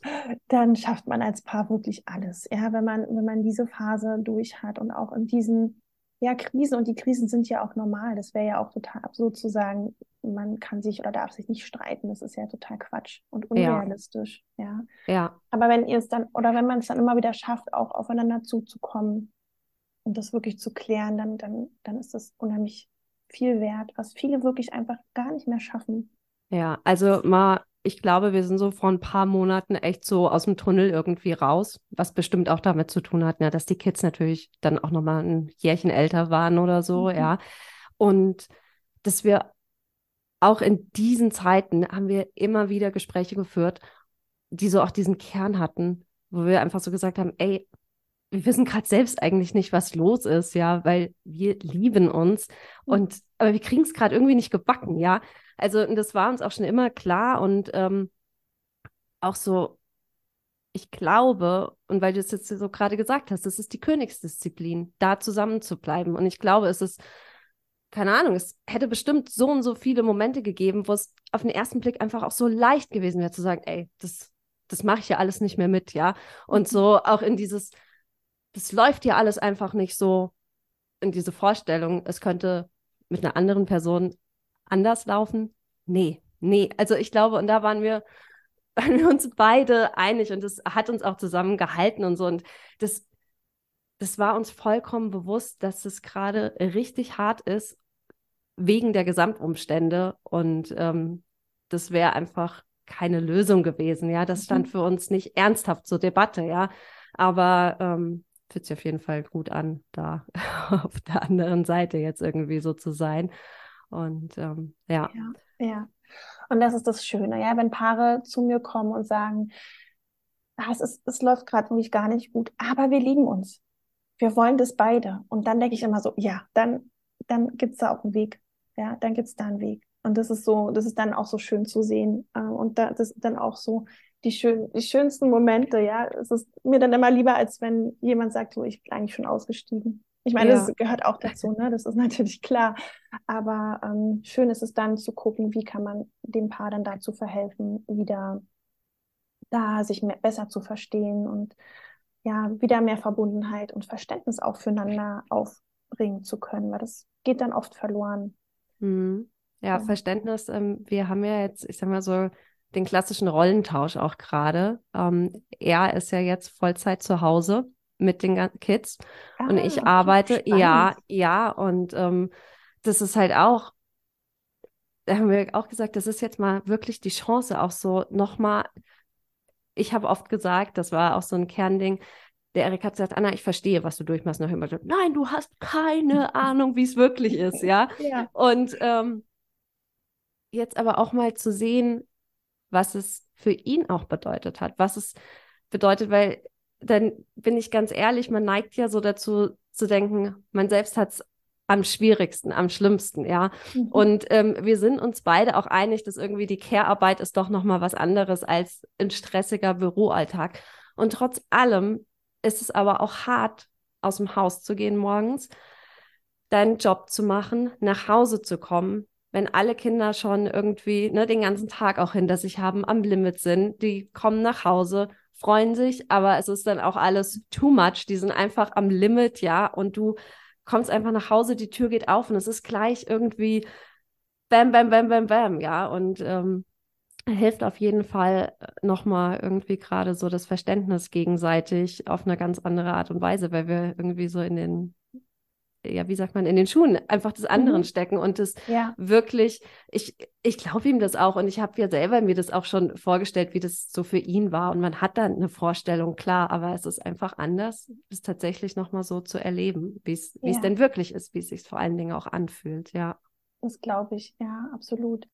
dann schafft man als Paar wirklich alles. Ja, wenn man, wenn man diese Phase durch hat und auch in diesen ja, Krisen und die Krisen sind ja auch normal. Das wäre ja auch total absurd zu sagen, man kann sich oder darf sich nicht streiten. Das ist ja total Quatsch und unrealistisch. Ja. Ja. ja. Aber wenn ihr es dann oder wenn man es dann immer wieder schafft, auch aufeinander zuzukommen, und das wirklich zu klären, dann, dann, dann ist das unheimlich viel wert, was viele wirklich einfach gar nicht mehr schaffen. Ja, also mal, ich glaube, wir sind so vor ein paar Monaten echt so aus dem Tunnel irgendwie raus, was bestimmt auch damit zu tun hat, ne, dass die Kids natürlich dann auch nochmal ein Jährchen älter waren oder so, mhm. ja. Und dass wir auch in diesen Zeiten haben wir immer wieder Gespräche geführt, die so auch diesen Kern hatten, wo wir einfach so gesagt haben, ey, wir wissen gerade selbst eigentlich nicht, was los ist, ja, weil wir lieben uns mhm. und aber wir kriegen es gerade irgendwie nicht gebacken, ja. Also das war uns auch schon immer klar und ähm, auch so, ich glaube, und weil du es jetzt so gerade gesagt hast, das ist die Königsdisziplin, da zusammen zu bleiben. Und ich glaube, es ist, keine Ahnung, es hätte bestimmt so und so viele Momente gegeben, wo es auf den ersten Blick einfach auch so leicht gewesen wäre zu sagen, ey, das, das mache ich ja alles nicht mehr mit, ja. Und so auch in dieses, das läuft ja alles einfach nicht so in diese Vorstellung, es könnte mit einer anderen Person anders laufen. Nee, nee. Also ich glaube, und da waren wir, [laughs] waren wir uns beide einig und das hat uns auch zusammengehalten und so. Und das, das war uns vollkommen bewusst, dass es gerade richtig hart ist wegen der Gesamtumstände. Und ähm, das wäre einfach keine Lösung gewesen. Ja, das stand mhm. für uns nicht ernsthaft zur Debatte. Ja, aber ähm, fühlt sich auf jeden Fall gut an, da [laughs] auf der anderen Seite jetzt irgendwie so zu sein. Und ähm, ja. ja. Ja, und das ist das Schöne, ja, wenn Paare zu mir kommen und sagen, ah, es, ist, es läuft gerade wirklich gar nicht gut, aber wir lieben uns. Wir wollen das beide. Und dann denke ich immer so, ja, dann, dann gibt es da auch einen Weg. Ja, dann gibt es da einen Weg. Und das ist so, das ist dann auch so schön zu sehen. Äh, und da, das ist dann auch so, die, schön, die schönsten Momente, ja. Es ist mir dann immer lieber, als wenn jemand sagt, so, ich bin eigentlich schon ausgestiegen. Ich meine, ja. das gehört auch dazu, ne? Das ist [laughs] natürlich klar. Aber ähm, schön ist es dann zu gucken, wie kann man dem Paar dann dazu verhelfen, wieder da sich mehr, besser zu verstehen und ja, wieder mehr Verbundenheit und Verständnis auch füreinander aufbringen zu können, weil das geht dann oft verloren. Mhm. Ja, ja, Verständnis, ähm, wir haben ja jetzt, ich sag mal so, den klassischen Rollentausch auch gerade. Ähm, er ist ja jetzt Vollzeit zu Hause mit den Kids ah, und ich arbeite, spannend. ja, ja, und ähm, das ist halt auch, da haben wir auch gesagt, das ist jetzt mal wirklich die Chance, auch so nochmal, ich habe oft gesagt, das war auch so ein Kernding, der Erik hat gesagt, Anna, ich verstehe, was du durchmachst. Noch immer so, nein, du hast keine [laughs] Ahnung, wie es wirklich ist, ja. ja. Und ähm, jetzt aber auch mal zu sehen, was es für ihn auch bedeutet hat, was es bedeutet, weil dann bin ich ganz ehrlich, man neigt ja so dazu zu denken, man selbst hat es am schwierigsten, am schlimmsten, ja. Mhm. Und ähm, wir sind uns beide auch einig, dass irgendwie die Care-Arbeit ist doch nochmal was anderes als ein stressiger Büroalltag. Und trotz allem ist es aber auch hart, aus dem Haus zu gehen morgens, deinen Job zu machen, nach Hause zu kommen, wenn alle Kinder schon irgendwie ne, den ganzen Tag auch hinter sich haben, am Limit sind, die kommen nach Hause, freuen sich, aber es ist dann auch alles too much, die sind einfach am Limit, ja, und du kommst einfach nach Hause, die Tür geht auf und es ist gleich irgendwie bam, bam, bam, bam, bam, ja, und ähm, hilft auf jeden Fall nochmal irgendwie gerade so das Verständnis gegenseitig auf eine ganz andere Art und Weise, weil wir irgendwie so in den ja, wie sagt man, in den Schuhen einfach des anderen Mhm. stecken und das Ja. wirklich, ich, ich glaube ihm das auch und ich habe ja selber mir das auch schon vorgestellt, wie das so für ihn war und man hat dann eine Vorstellung, klar, aber es ist einfach anders, es tatsächlich nochmal so zu erleben, wie es Ja. denn wirklich ist, wie es sich vor allen Dingen auch anfühlt, ja. Das glaube ich, ja, absolut.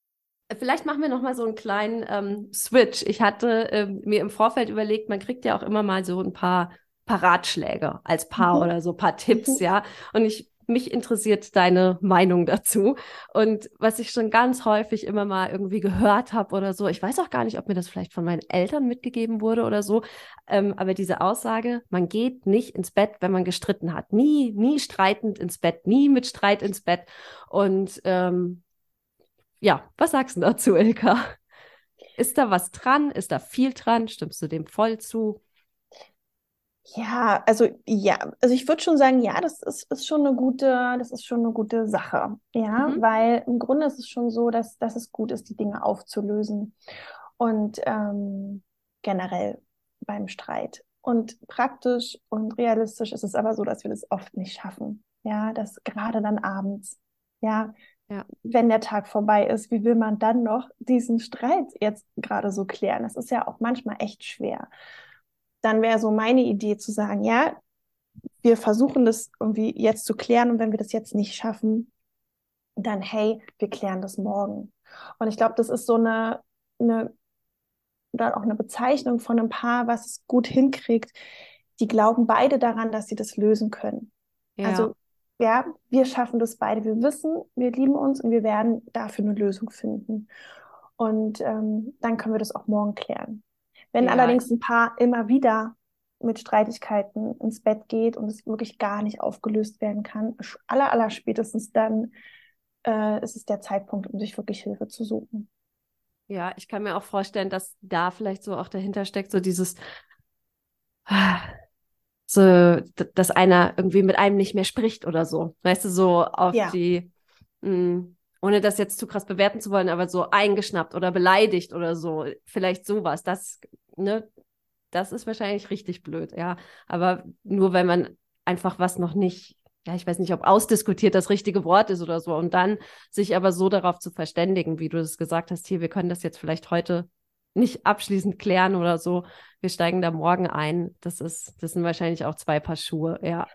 Vielleicht machen wir noch mal so einen kleinen ähm, Switch. Ich hatte ähm, mir im Vorfeld überlegt, man kriegt ja auch immer mal so ein paar, paar Ratschläge als Paar Mhm. oder so, paar Tipps, Mhm. ja. Und ich, mich interessiert deine Meinung dazu. Und was ich schon ganz häufig immer mal irgendwie gehört habe oder so, ich weiß auch gar nicht, ob mir das vielleicht von meinen Eltern mitgegeben wurde oder so, ähm, aber diese Aussage, man geht nicht ins Bett, wenn man gestritten hat. Nie, nie streitend ins Bett, nie mit Streit ins Bett. Und ähm, ja, was sagst du dazu, Ilka? Ist da was dran? Ist da viel dran? Stimmst du dem voll zu? Ja, also ja, also ich würde schon sagen, ja, das ist, ist schon eine gute, das ist schon eine gute Sache. Ja, Mhm. weil im Grunde ist es schon so, dass, dass es gut ist, die Dinge aufzulösen. Und ähm, generell beim Streit. Und praktisch und realistisch ist es aber so, dass wir das oft nicht schaffen. Ja, dass gerade dann abends, ja, Ja. wenn der Tag vorbei ist, wie will man dann noch diesen Streit jetzt gerade so klären? Das ist ja auch manchmal echt schwer. Dann wäre so meine Idee zu sagen, ja, wir versuchen das irgendwie jetzt zu klären und wenn wir das jetzt nicht schaffen, dann hey, wir klären das morgen. Und ich glaube, das ist so eine, eine oder auch eine Bezeichnung von einem Paar, was es gut hinkriegt. Die glauben beide daran, dass sie das lösen können. Ja, Also ja, wir schaffen das beide. Wir wissen, wir lieben uns und wir werden dafür eine Lösung finden. Und ähm, dann können wir das auch morgen klären. Wenn Ja. allerdings ein Paar immer wieder mit Streitigkeiten ins Bett geht und es wirklich gar nicht aufgelöst werden kann, aller, aller spätestens dann äh, ist es der Zeitpunkt, um sich wirklich Hilfe zu suchen. ja, ich kann mir auch vorstellen, dass da vielleicht so auch dahinter steckt, so dieses, so, dass einer irgendwie mit einem nicht mehr spricht oder so. Weißt du, so auf Ja. die, mh, ohne das jetzt zu krass bewerten zu wollen, aber so eingeschnappt oder beleidigt oder so. Vielleicht sowas. Das, ne, das ist wahrscheinlich richtig blöd, ja. Aber nur wenn man einfach was noch nicht, ja, ich weiß nicht, ob ausdiskutiert das richtige Wort ist oder so. Und dann sich aber so darauf zu verständigen, wie du es gesagt hast, hier, wir können das jetzt vielleicht heute nicht abschließend klären oder so. Wir steigen da morgen ein. Das ist, das sind wahrscheinlich auch zwei Paar Schuhe, ja.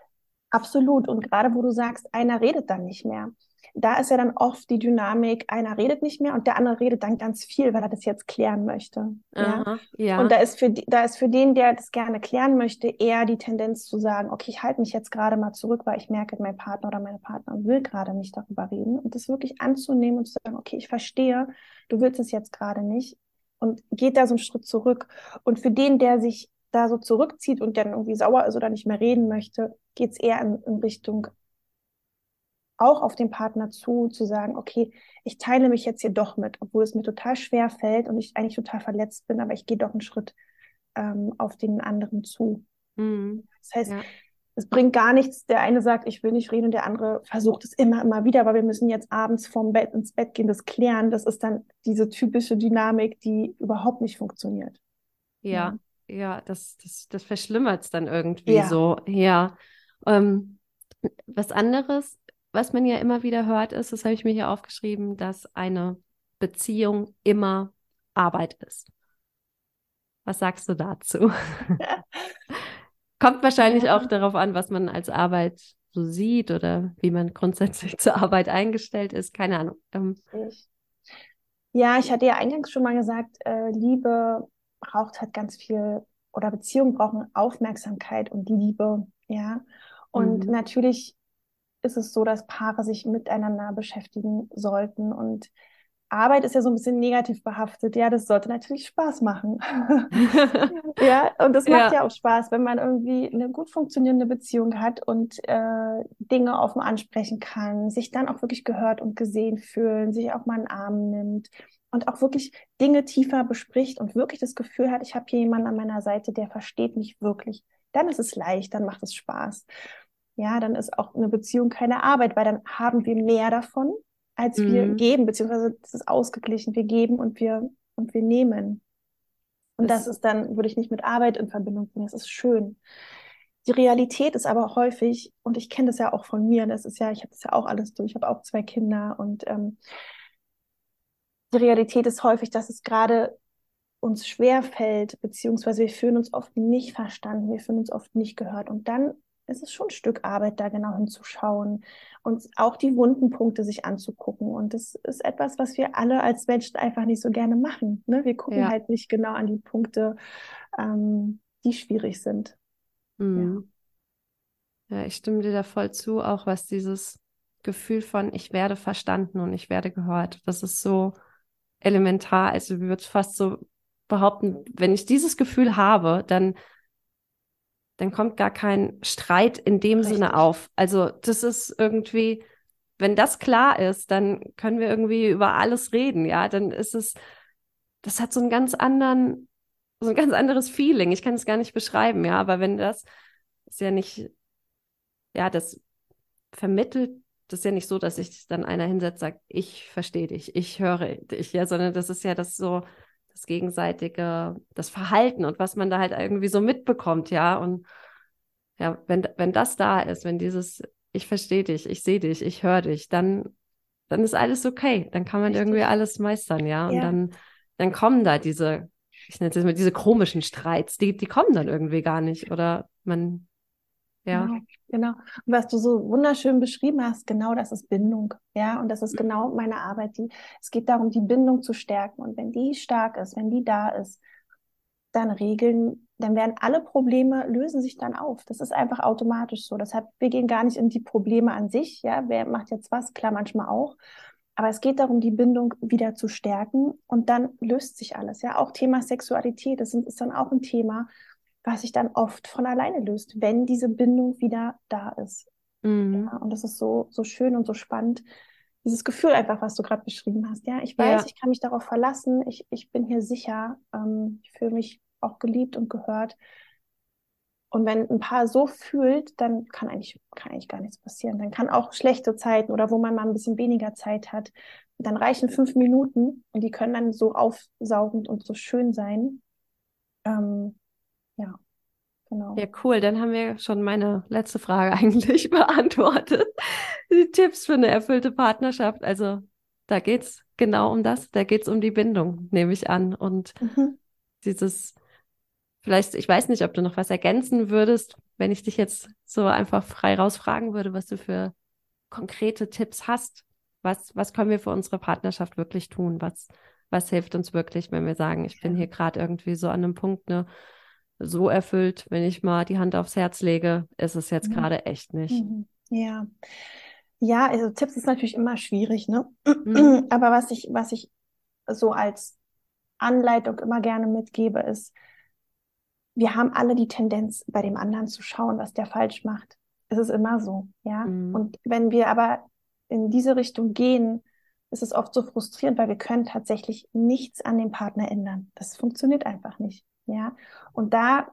Absolut. Und gerade wo du sagst, einer redet dann nicht mehr. Da ist ja dann oft die Dynamik, einer redet nicht mehr und der andere redet dann ganz viel, weil er das jetzt klären möchte. Ja. Aha, ja. Und da ist für, da ist für den, der das gerne klären möchte, eher die Tendenz zu sagen, okay, ich halte mich jetzt gerade mal zurück, weil ich merke, mein Partner oder meine Partnerin will gerade nicht darüber reden und das wirklich anzunehmen und zu sagen, okay, ich verstehe, du willst es jetzt gerade nicht und geht da so einen Schritt zurück. Und für den, der sich da so zurückzieht und dann irgendwie sauer ist oder nicht mehr reden möchte, geht es eher in, in Richtung auch auf den Partner zu, zu sagen, okay, ich teile mich jetzt hier doch mit, obwohl es mir total schwer fällt und ich eigentlich total verletzt bin, aber ich gehe doch einen Schritt ähm, auf den anderen zu. Mhm. Das heißt, Ja. es bringt gar nichts. Der eine sagt, ich will nicht reden und der andere versucht es immer, immer wieder, aber wir müssen jetzt abends vorm Bett ins Bett gehen, das klären. Das ist dann diese typische Dynamik, die überhaupt nicht funktioniert. Ja, ja, das, das, das verschlimmert es dann irgendwie Ja. so. Ja. Ähm, was anderes, was man ja immer wieder hört, ist, das habe ich mir hier aufgeschrieben, dass eine Beziehung immer Arbeit ist. Was sagst du dazu? [laughs] Kommt wahrscheinlich Ja. auch darauf an, was man als Arbeit so sieht oder wie man grundsätzlich [laughs] zur Arbeit eingestellt ist. Keine Ahnung. Ähm. Ja, ich hatte ja eingangs schon mal gesagt, äh, Liebe braucht halt ganz viel oder Beziehungen brauchen Aufmerksamkeit und Liebe, ja. Und Mhm. natürlich ist es so, dass Paare sich miteinander beschäftigen sollten und Arbeit ist ja so ein bisschen negativ behaftet. Ja, das sollte natürlich Spaß machen. [laughs] Ja, und das macht Ja. ja auch Spaß, wenn man irgendwie eine gut funktionierende Beziehung hat und äh, Dinge offen ansprechen kann, sich dann auch wirklich gehört und gesehen fühlen, sich auch mal einen Arm nimmt und auch wirklich Dinge tiefer bespricht und wirklich das Gefühl hat, ich habe hier jemanden an meiner Seite, der versteht mich wirklich. Dann ist es leicht, dann macht es Spaß. Ja, dann ist auch eine Beziehung keine Arbeit, weil dann haben wir mehr davon, als wir Mhm. geben, beziehungsweise es ist ausgeglichen. Wir geben und wir und wir nehmen. Und das Das- ist dann, würde ich nicht mit Arbeit in Verbindung bringen. Das ist schön. Die Realität ist aber häufig, und ich kenne das ja auch von mir, das ist ja, ich habe das ja auch alles durch, ich habe auch zwei Kinder und ähm, die Realität ist häufig, dass es gerade uns schwer fällt, beziehungsweise wir fühlen uns oft nicht verstanden, wir fühlen uns oft nicht gehört. Und dann ist es schon ein Stück Arbeit, da genau hinzuschauen und auch die wunden Punkte sich anzugucken. Und das ist etwas, was wir alle als Menschen einfach nicht so gerne machen. Ne? Wir gucken ja. halt nicht genau an die Punkte, ähm, die schwierig sind. Mhm. Ja. ja, ich stimme dir da voll zu, auch was dieses Gefühl von, ich werde verstanden und ich werde gehört. Das ist so elementar. Also ich würde fast so behaupten, wenn ich dieses Gefühl habe, dann, dann kommt gar kein Streit in dem Richtig. Sinne auf. Also das ist irgendwie, wenn das klar ist, dann können wir irgendwie über alles reden, ja. Dann ist es, das hat so einen ganz anderen, so ein ganz anderes Feeling. Ich kann es gar nicht beschreiben, ja, aber wenn das ist ja nicht, ja, das vermittelt das ist ja nicht so, dass sich dann einer hinsetzt und sagt, ich verstehe dich, ich höre dich, ja, sondern das ist ja das so, das gegenseitige, das Verhalten und was man da halt irgendwie so mitbekommt, ja. Und ja, wenn, wenn das da ist, wenn dieses, ich verstehe dich, ich sehe dich, ich höre dich, dann, dann ist alles okay. Dann kann man Richtig. irgendwie alles meistern, ja. Und ja. dann, dann kommen da diese, ich nenne es jetzt mal diese komischen Streits, die, die kommen dann irgendwie gar nicht. Oder man ja. Genau, genau. Und was du so wunderschön beschrieben hast, genau das ist Bindung. Ja, und das ist genau meine Arbeit. Die, es geht darum, die Bindung zu stärken. Und wenn die stark ist, wenn die da ist, dann regeln, dann werden alle Probleme lösen sich dann auf. Das ist einfach automatisch so. Deshalb, wir gehen gar nicht in die Probleme an sich. Ja, wer macht jetzt was? Klar, manchmal auch. Aber es geht darum, die Bindung wieder zu stärken und dann löst sich alles. Ja, auch Thema Sexualität, das ist dann auch ein Thema was sich dann oft von alleine löst, wenn diese Bindung wieder da ist. Mhm. Ja, und das ist so, so schön und so spannend. Dieses Gefühl einfach, was du gerade beschrieben hast. Ja, ich weiß, ja. ich kann mich darauf verlassen. Ich, ich bin hier sicher. Ähm, ich fühle mich auch geliebt und gehört. Und wenn ein Paar so fühlt, dann kann eigentlich, kann eigentlich gar nichts passieren. Dann kann auch schlechte Zeiten oder wo man mal ein bisschen weniger Zeit hat, dann reichen fünf Minuten und die können dann so aufsaugend und so schön sein. Ähm, ja, genau. Ja, cool. Dann haben wir schon meine letzte Frage [laughs] eigentlich beantwortet. Die Tipps für eine erfüllte Partnerschaft. Also da geht es genau um das. Da geht es um die Bindung, nehme ich an. Und mhm. dieses, vielleicht, ich weiß nicht, ob du noch was ergänzen würdest, wenn ich dich jetzt so einfach frei rausfragen würde, was du für konkrete Tipps hast. Was, was können wir für unsere Partnerschaft wirklich tun? Was, was hilft uns wirklich, wenn wir sagen, ich bin hier gerade irgendwie so an einem Punkt, ne, so erfüllt, wenn ich mal die Hand aufs Herz lege, ist es jetzt mhm. gerade echt nicht. Mhm. Ja. Ja, also Tipps ist natürlich immer schwierig, ne? Mhm. [clears throat] Aber was ich, was ich so als Anleitung immer gerne mitgebe, ist, wir haben alle die Tendenz, bei dem anderen zu schauen, was der falsch macht. Es ist immer so, ja. Mhm. Und wenn wir aber in diese Richtung gehen, ist es oft so frustrierend, weil wir können tatsächlich nichts an dem Partner ändern. Das funktioniert einfach nicht. Ja, und da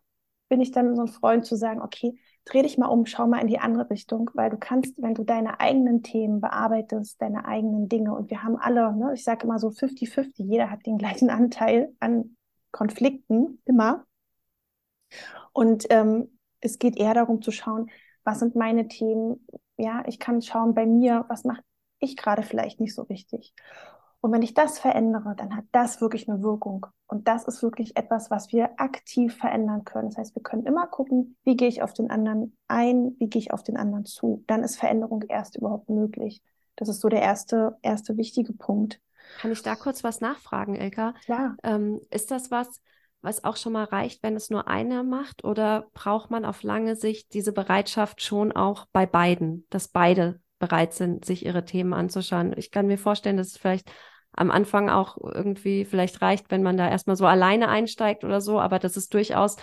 bin ich dann so ein Freund zu sagen, okay, dreh dich mal um, schau mal in die andere Richtung, weil du kannst, wenn du deine eigenen Themen bearbeitest, deine eigenen Dinge und wir haben alle, ne, ich sage immer so 50-50, jeder hat den gleichen [laughs] Anteil an Konflikten, immer. Und ähm, es geht eher darum zu schauen, was sind meine Themen? Ja, ich kann schauen bei mir, was mache ich gerade vielleicht nicht so richtig. Und wenn ich das verändere, dann hat das wirklich eine Wirkung. Und das ist wirklich etwas, was wir aktiv verändern können. Das heißt, wir können immer gucken, wie gehe ich auf den anderen ein, wie gehe ich auf den anderen zu. Dann ist Veränderung erst überhaupt möglich. Das ist so der erste, erste wichtige Punkt. Kann ich da kurz was nachfragen, Elka? Klar. Ähm, ist das was, was auch schon mal reicht, wenn es nur einer macht? Oder braucht man auf lange Sicht diese Bereitschaft schon auch bei beiden, dass beide bereit sind, sich ihre Themen anzuschauen. Ich kann mir vorstellen, dass es vielleicht am Anfang auch irgendwie vielleicht reicht, wenn man da erstmal so alleine einsteigt oder so, aber das ist durchaus,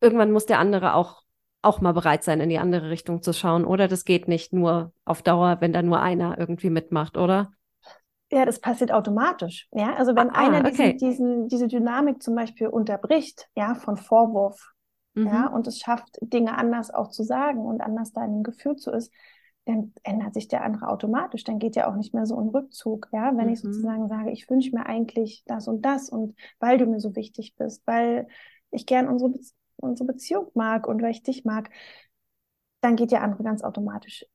irgendwann muss der andere auch, auch mal bereit sein, in die andere Richtung zu schauen, oder? Das geht nicht nur auf Dauer, wenn da nur einer irgendwie mitmacht, oder? Ja, das passiert automatisch. Ja, also wenn ah, einer okay. diesen, diesen, diese Dynamik zum Beispiel unterbricht, ja, von Vorwurf, mhm. ja, und es schafft, Dinge anders auch zu sagen und anders da in dem Gefühl zu ist, dann ändert sich der andere automatisch. Dann geht ja auch nicht mehr so ein Rückzug. Ja, wenn mhm. ich sozusagen sage, ich wünsche mir eigentlich das und das und weil du mir so wichtig bist, weil ich gern unsere unsere Beziehung mag und weil ich dich mag, dann geht der andere ganz automatisch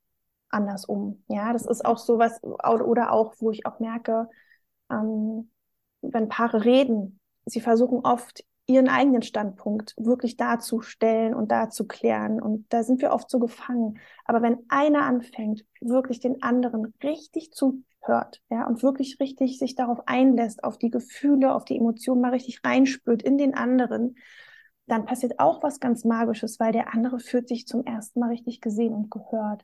anders um. Ja, das ist auch so was, oder auch, wo ich auch merke, ähm, wenn Paare reden, sie versuchen oft ihren eigenen Standpunkt wirklich darzustellen und darzuklären. Und da sind wir oft so gefangen. Aber wenn einer anfängt, wirklich den anderen richtig zuhört, ja, und wirklich richtig sich darauf einlässt, auf die Gefühle, auf die Emotionen mal richtig reinspürt in den anderen, dann passiert auch was ganz Magisches, weil der andere fühlt sich zum ersten Mal richtig gesehen und gehört.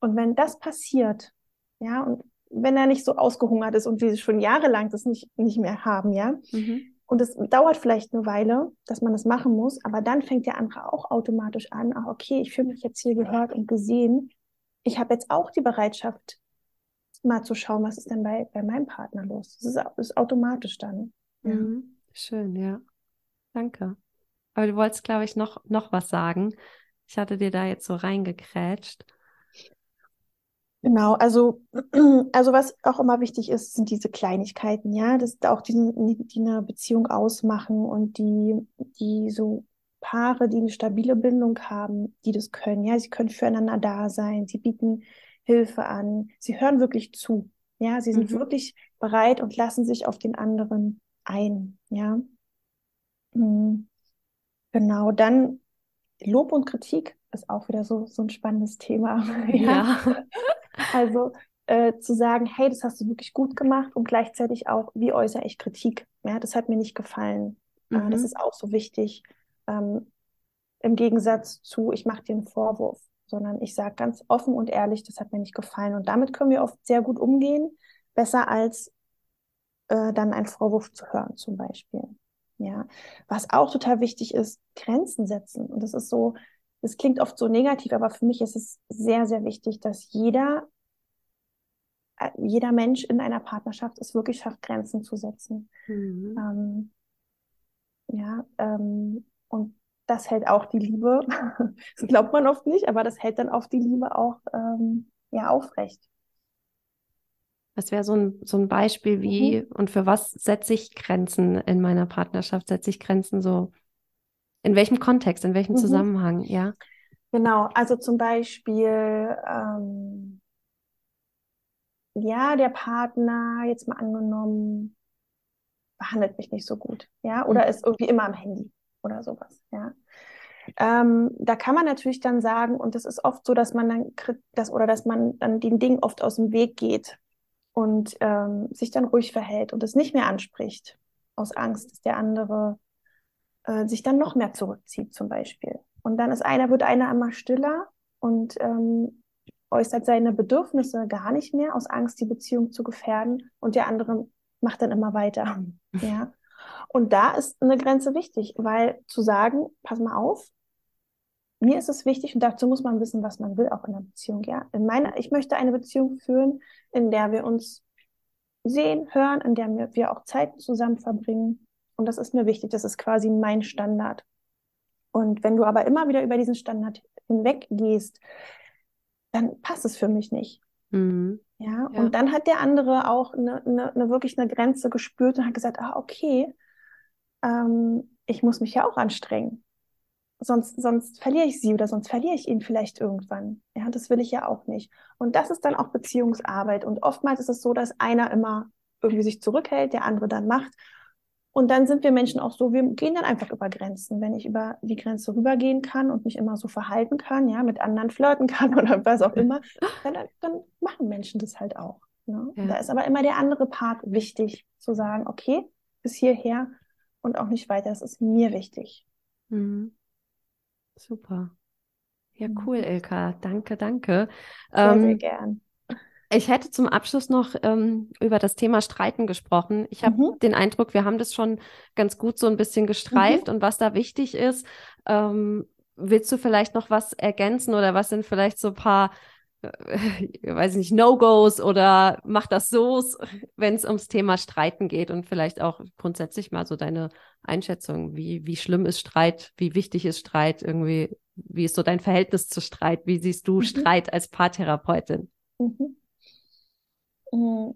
Und wenn das passiert, ja, und wenn er nicht so ausgehungert ist und wir schon jahrelang das nicht, nicht mehr haben, ja, mhm. Und es dauert vielleicht eine Weile, dass man das machen muss, aber dann fängt der andere auch automatisch an, ach, okay, ich fühle mich jetzt hier gehört und gesehen. Ich habe jetzt auch die Bereitschaft, mal zu schauen, was ist denn bei, bei meinem Partner los. Das ist, ist automatisch dann. Ja. Mhm. Schön, ja. Danke. Aber du wolltest, glaube ich, noch, noch was sagen. Ich hatte dir da jetzt so reingekrätscht. Genau, also, [clears throat] also was auch immer wichtig ist, sind diese Kleinigkeiten, ja, das auch die, die eine Beziehung ausmachen und die, die so Paare, die eine stabile Bindung haben, die das können, ja, sie können füreinander da sein, sie bieten Hilfe an, sie hören wirklich zu, ja, sie sind mhm. wirklich bereit und lassen sich auf den anderen ein, ja. Mhm. Genau, dann Lob und Kritik ist auch wieder so, so ein spannendes Thema. [laughs] ja. ja. [laughs] Also äh, zu sagen, hey, das hast du wirklich gut gemacht und gleichzeitig auch, wie äußere ich Kritik? Ja, das hat mir nicht gefallen. Mhm. Äh, das ist auch so wichtig. Ähm, Im Gegensatz zu, ich mache dir einen Vorwurf, sondern ich sage ganz offen und ehrlich, das hat mir nicht gefallen. Und damit können wir oft sehr gut umgehen, besser als äh, dann einen Vorwurf zu hören, zum Beispiel. Ja, was auch total wichtig ist, Grenzen setzen. Und das ist so, das klingt oft so negativ, aber für mich ist es sehr, sehr wichtig, dass jeder, äh, jeder Mensch in einer Partnerschaft es wirklich schafft, Grenzen zu setzen. Mhm. Ähm, ja, ähm, und das hält auch die Liebe, [laughs] das glaubt man oft nicht, aber das hält dann auch die Liebe auch ähm, ja, aufrecht. Was wäre so ein, so ein Beispiel, wie mhm. und für was setze ich Grenzen in meiner Partnerschaft? Setze ich Grenzen so in welchem Kontext, in welchem mhm. Zusammenhang, ja? Genau, also zum Beispiel, ähm, ja, der Partner, jetzt mal angenommen, behandelt mich nicht so gut, ja, oder mhm. ist irgendwie immer am Handy oder sowas, ja. Ähm, da kann man natürlich dann sagen, und es ist oft so, dass man dann das oder dass man dann den Ding oft aus dem Weg geht und ähm, sich dann ruhig verhält und es nicht mehr anspricht, aus Angst, dass der andere äh, sich dann noch mehr zurückzieht zum Beispiel. Und dann ist einer, wird einer immer stiller und ähm, äußert seine Bedürfnisse gar nicht mehr aus Angst, die Beziehung zu gefährden und der andere macht dann immer weiter. [laughs] ja. Und da ist eine Grenze wichtig, weil zu sagen, pass mal auf, mir ist es wichtig und dazu muss man wissen, was man will, auch in einer Beziehung. Ja, in meiner, ich möchte eine Beziehung führen, in der wir uns sehen, hören, in der wir, wir auch Zeit zusammen verbringen, und das ist mir wichtig, das ist quasi mein Standard. Und wenn du aber immer wieder über diesen Standard hinweg gehst, dann passt es für mich nicht. Mhm. Ja? ja? und dann hat der andere auch eine, eine, eine, wirklich eine Grenze gespürt und hat gesagt, ah, okay, ähm, ich muss mich ja auch anstrengen. Sonst, sonst verliere ich sie oder sonst verliere ich ihn vielleicht irgendwann. Ja, das will ich ja auch nicht. Und das ist dann auch Beziehungsarbeit. Und oftmals ist es so, dass einer immer irgendwie sich zurückhält, der andere dann macht. Und dann sind wir Menschen auch so, wir gehen dann einfach über Grenzen. Wenn ich über die Grenze rübergehen kann und mich immer so verhalten kann, ja, mit anderen flirten kann [laughs] oder was auch immer, dann, dann machen Menschen das halt auch. Ne? Ja. Da ist aber immer der andere Part wichtig, zu sagen, okay, bis hierher und auch nicht weiter. Das ist mir wichtig. Mhm. Super. Ja, mhm. cool, Ilka. Danke, danke. Sehr, ähm, sehr gern. Ich hätte zum Abschluss noch ähm, über das Thema Streiten gesprochen. Ich habe mhm. den Eindruck, wir haben das schon ganz gut so ein bisschen gestreift mhm. und was da wichtig ist. Ähm, willst du vielleicht noch was ergänzen oder was sind vielleicht so ein paar, äh, [laughs] weiß nicht, No-Gos oder mach das so, wenn es ums Thema Streiten geht und vielleicht auch grundsätzlich mal so deine Einschätzung, wie, wie schlimm ist Streit, wie wichtig ist Streit, irgendwie, wie ist so dein Verhältnis zu Streit, wie siehst du mhm. Streit als Paartherapeutin? Mhm. Mm.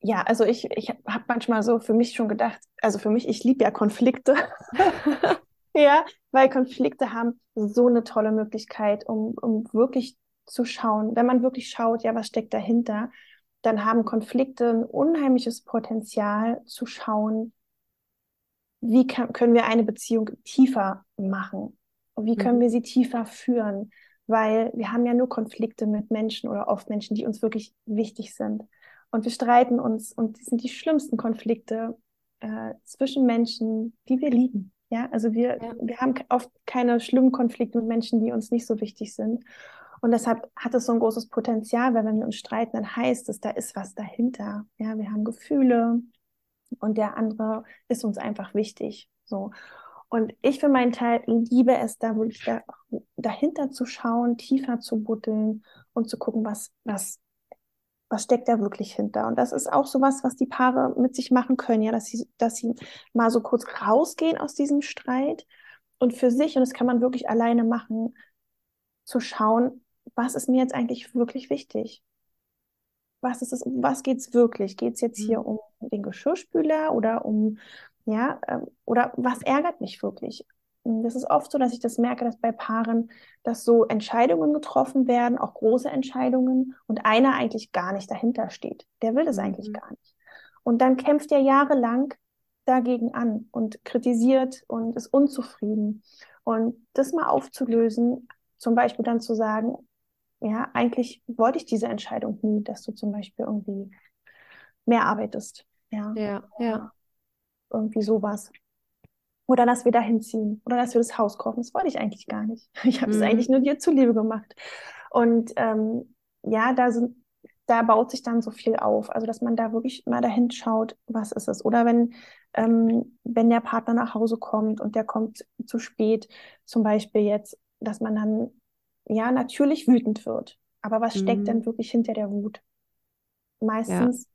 Ja, also ich, ich habe manchmal so für mich schon gedacht, also für mich, ich liebe ja Konflikte. [laughs] ja, weil Konflikte haben so eine tolle Möglichkeit, um, um wirklich zu schauen, wenn man wirklich schaut, ja, was steckt dahinter, dann haben Konflikte ein unheimliches Potenzial zu schauen, wie kann, können wir eine Beziehung tiefer machen? Wie können mhm. wir sie tiefer führen? Weil wir haben ja nur Konflikte mit Menschen oder oft Menschen, die uns wirklich wichtig sind. Und wir streiten uns und das sind die schlimmsten Konflikte äh, zwischen Menschen, die wir lieben. Ja, also wir, ja. wir haben oft keine schlimmen Konflikte mit Menschen, die uns nicht so wichtig sind. Und deshalb hat es so ein großes Potenzial, weil wenn wir uns streiten, dann heißt es, da ist was dahinter. Ja, wir haben Gefühle und der andere ist uns einfach wichtig. So. Und ich für meinen Teil liebe es, da wirklich da, dahinter zu schauen, tiefer zu buddeln und zu gucken, was, was, was steckt da wirklich hinter. Und das ist auch so was, was die Paare mit sich machen können, ja, dass sie, dass sie mal so kurz rausgehen aus diesem Streit und für sich, und das kann man wirklich alleine machen, zu schauen, was ist mir jetzt eigentlich wirklich wichtig? Was ist es, um was geht's wirklich? Geht es jetzt hier mhm. um den Geschirrspüler oder um, ja, ähm, oder was ärgert mich wirklich? Das ist oft so, dass ich das merke, dass bei Paaren, dass so Entscheidungen getroffen werden, auch große Entscheidungen, und einer eigentlich gar nicht dahinter steht. Der will mhm. eigentlich gar nicht. Und dann kämpft er jahrelang dagegen an und kritisiert und ist unzufrieden. Und das mal aufzulösen, zum Beispiel dann zu sagen, ja, eigentlich wollte ich diese Entscheidung nie, dass du zum Beispiel irgendwie mehr arbeitest. Ja, ja, ja. Irgendwie sowas. Oder dass wir da hinziehen. Oder dass wir das Haus kaufen. Das wollte ich eigentlich gar nicht. [laughs] Ich habe es mhm. eigentlich nur dir zuliebe gemacht. Und ähm, ja, da sind, da baut sich dann so viel auf. Also, dass man da wirklich mal dahin schaut, was ist es. Oder wenn, ähm, wenn der Partner nach Hause kommt und der kommt zu spät, zum Beispiel jetzt, dass man dann ja, natürlich wütend wird. Aber was steckt mhm. denn wirklich hinter der Wut? Meistens.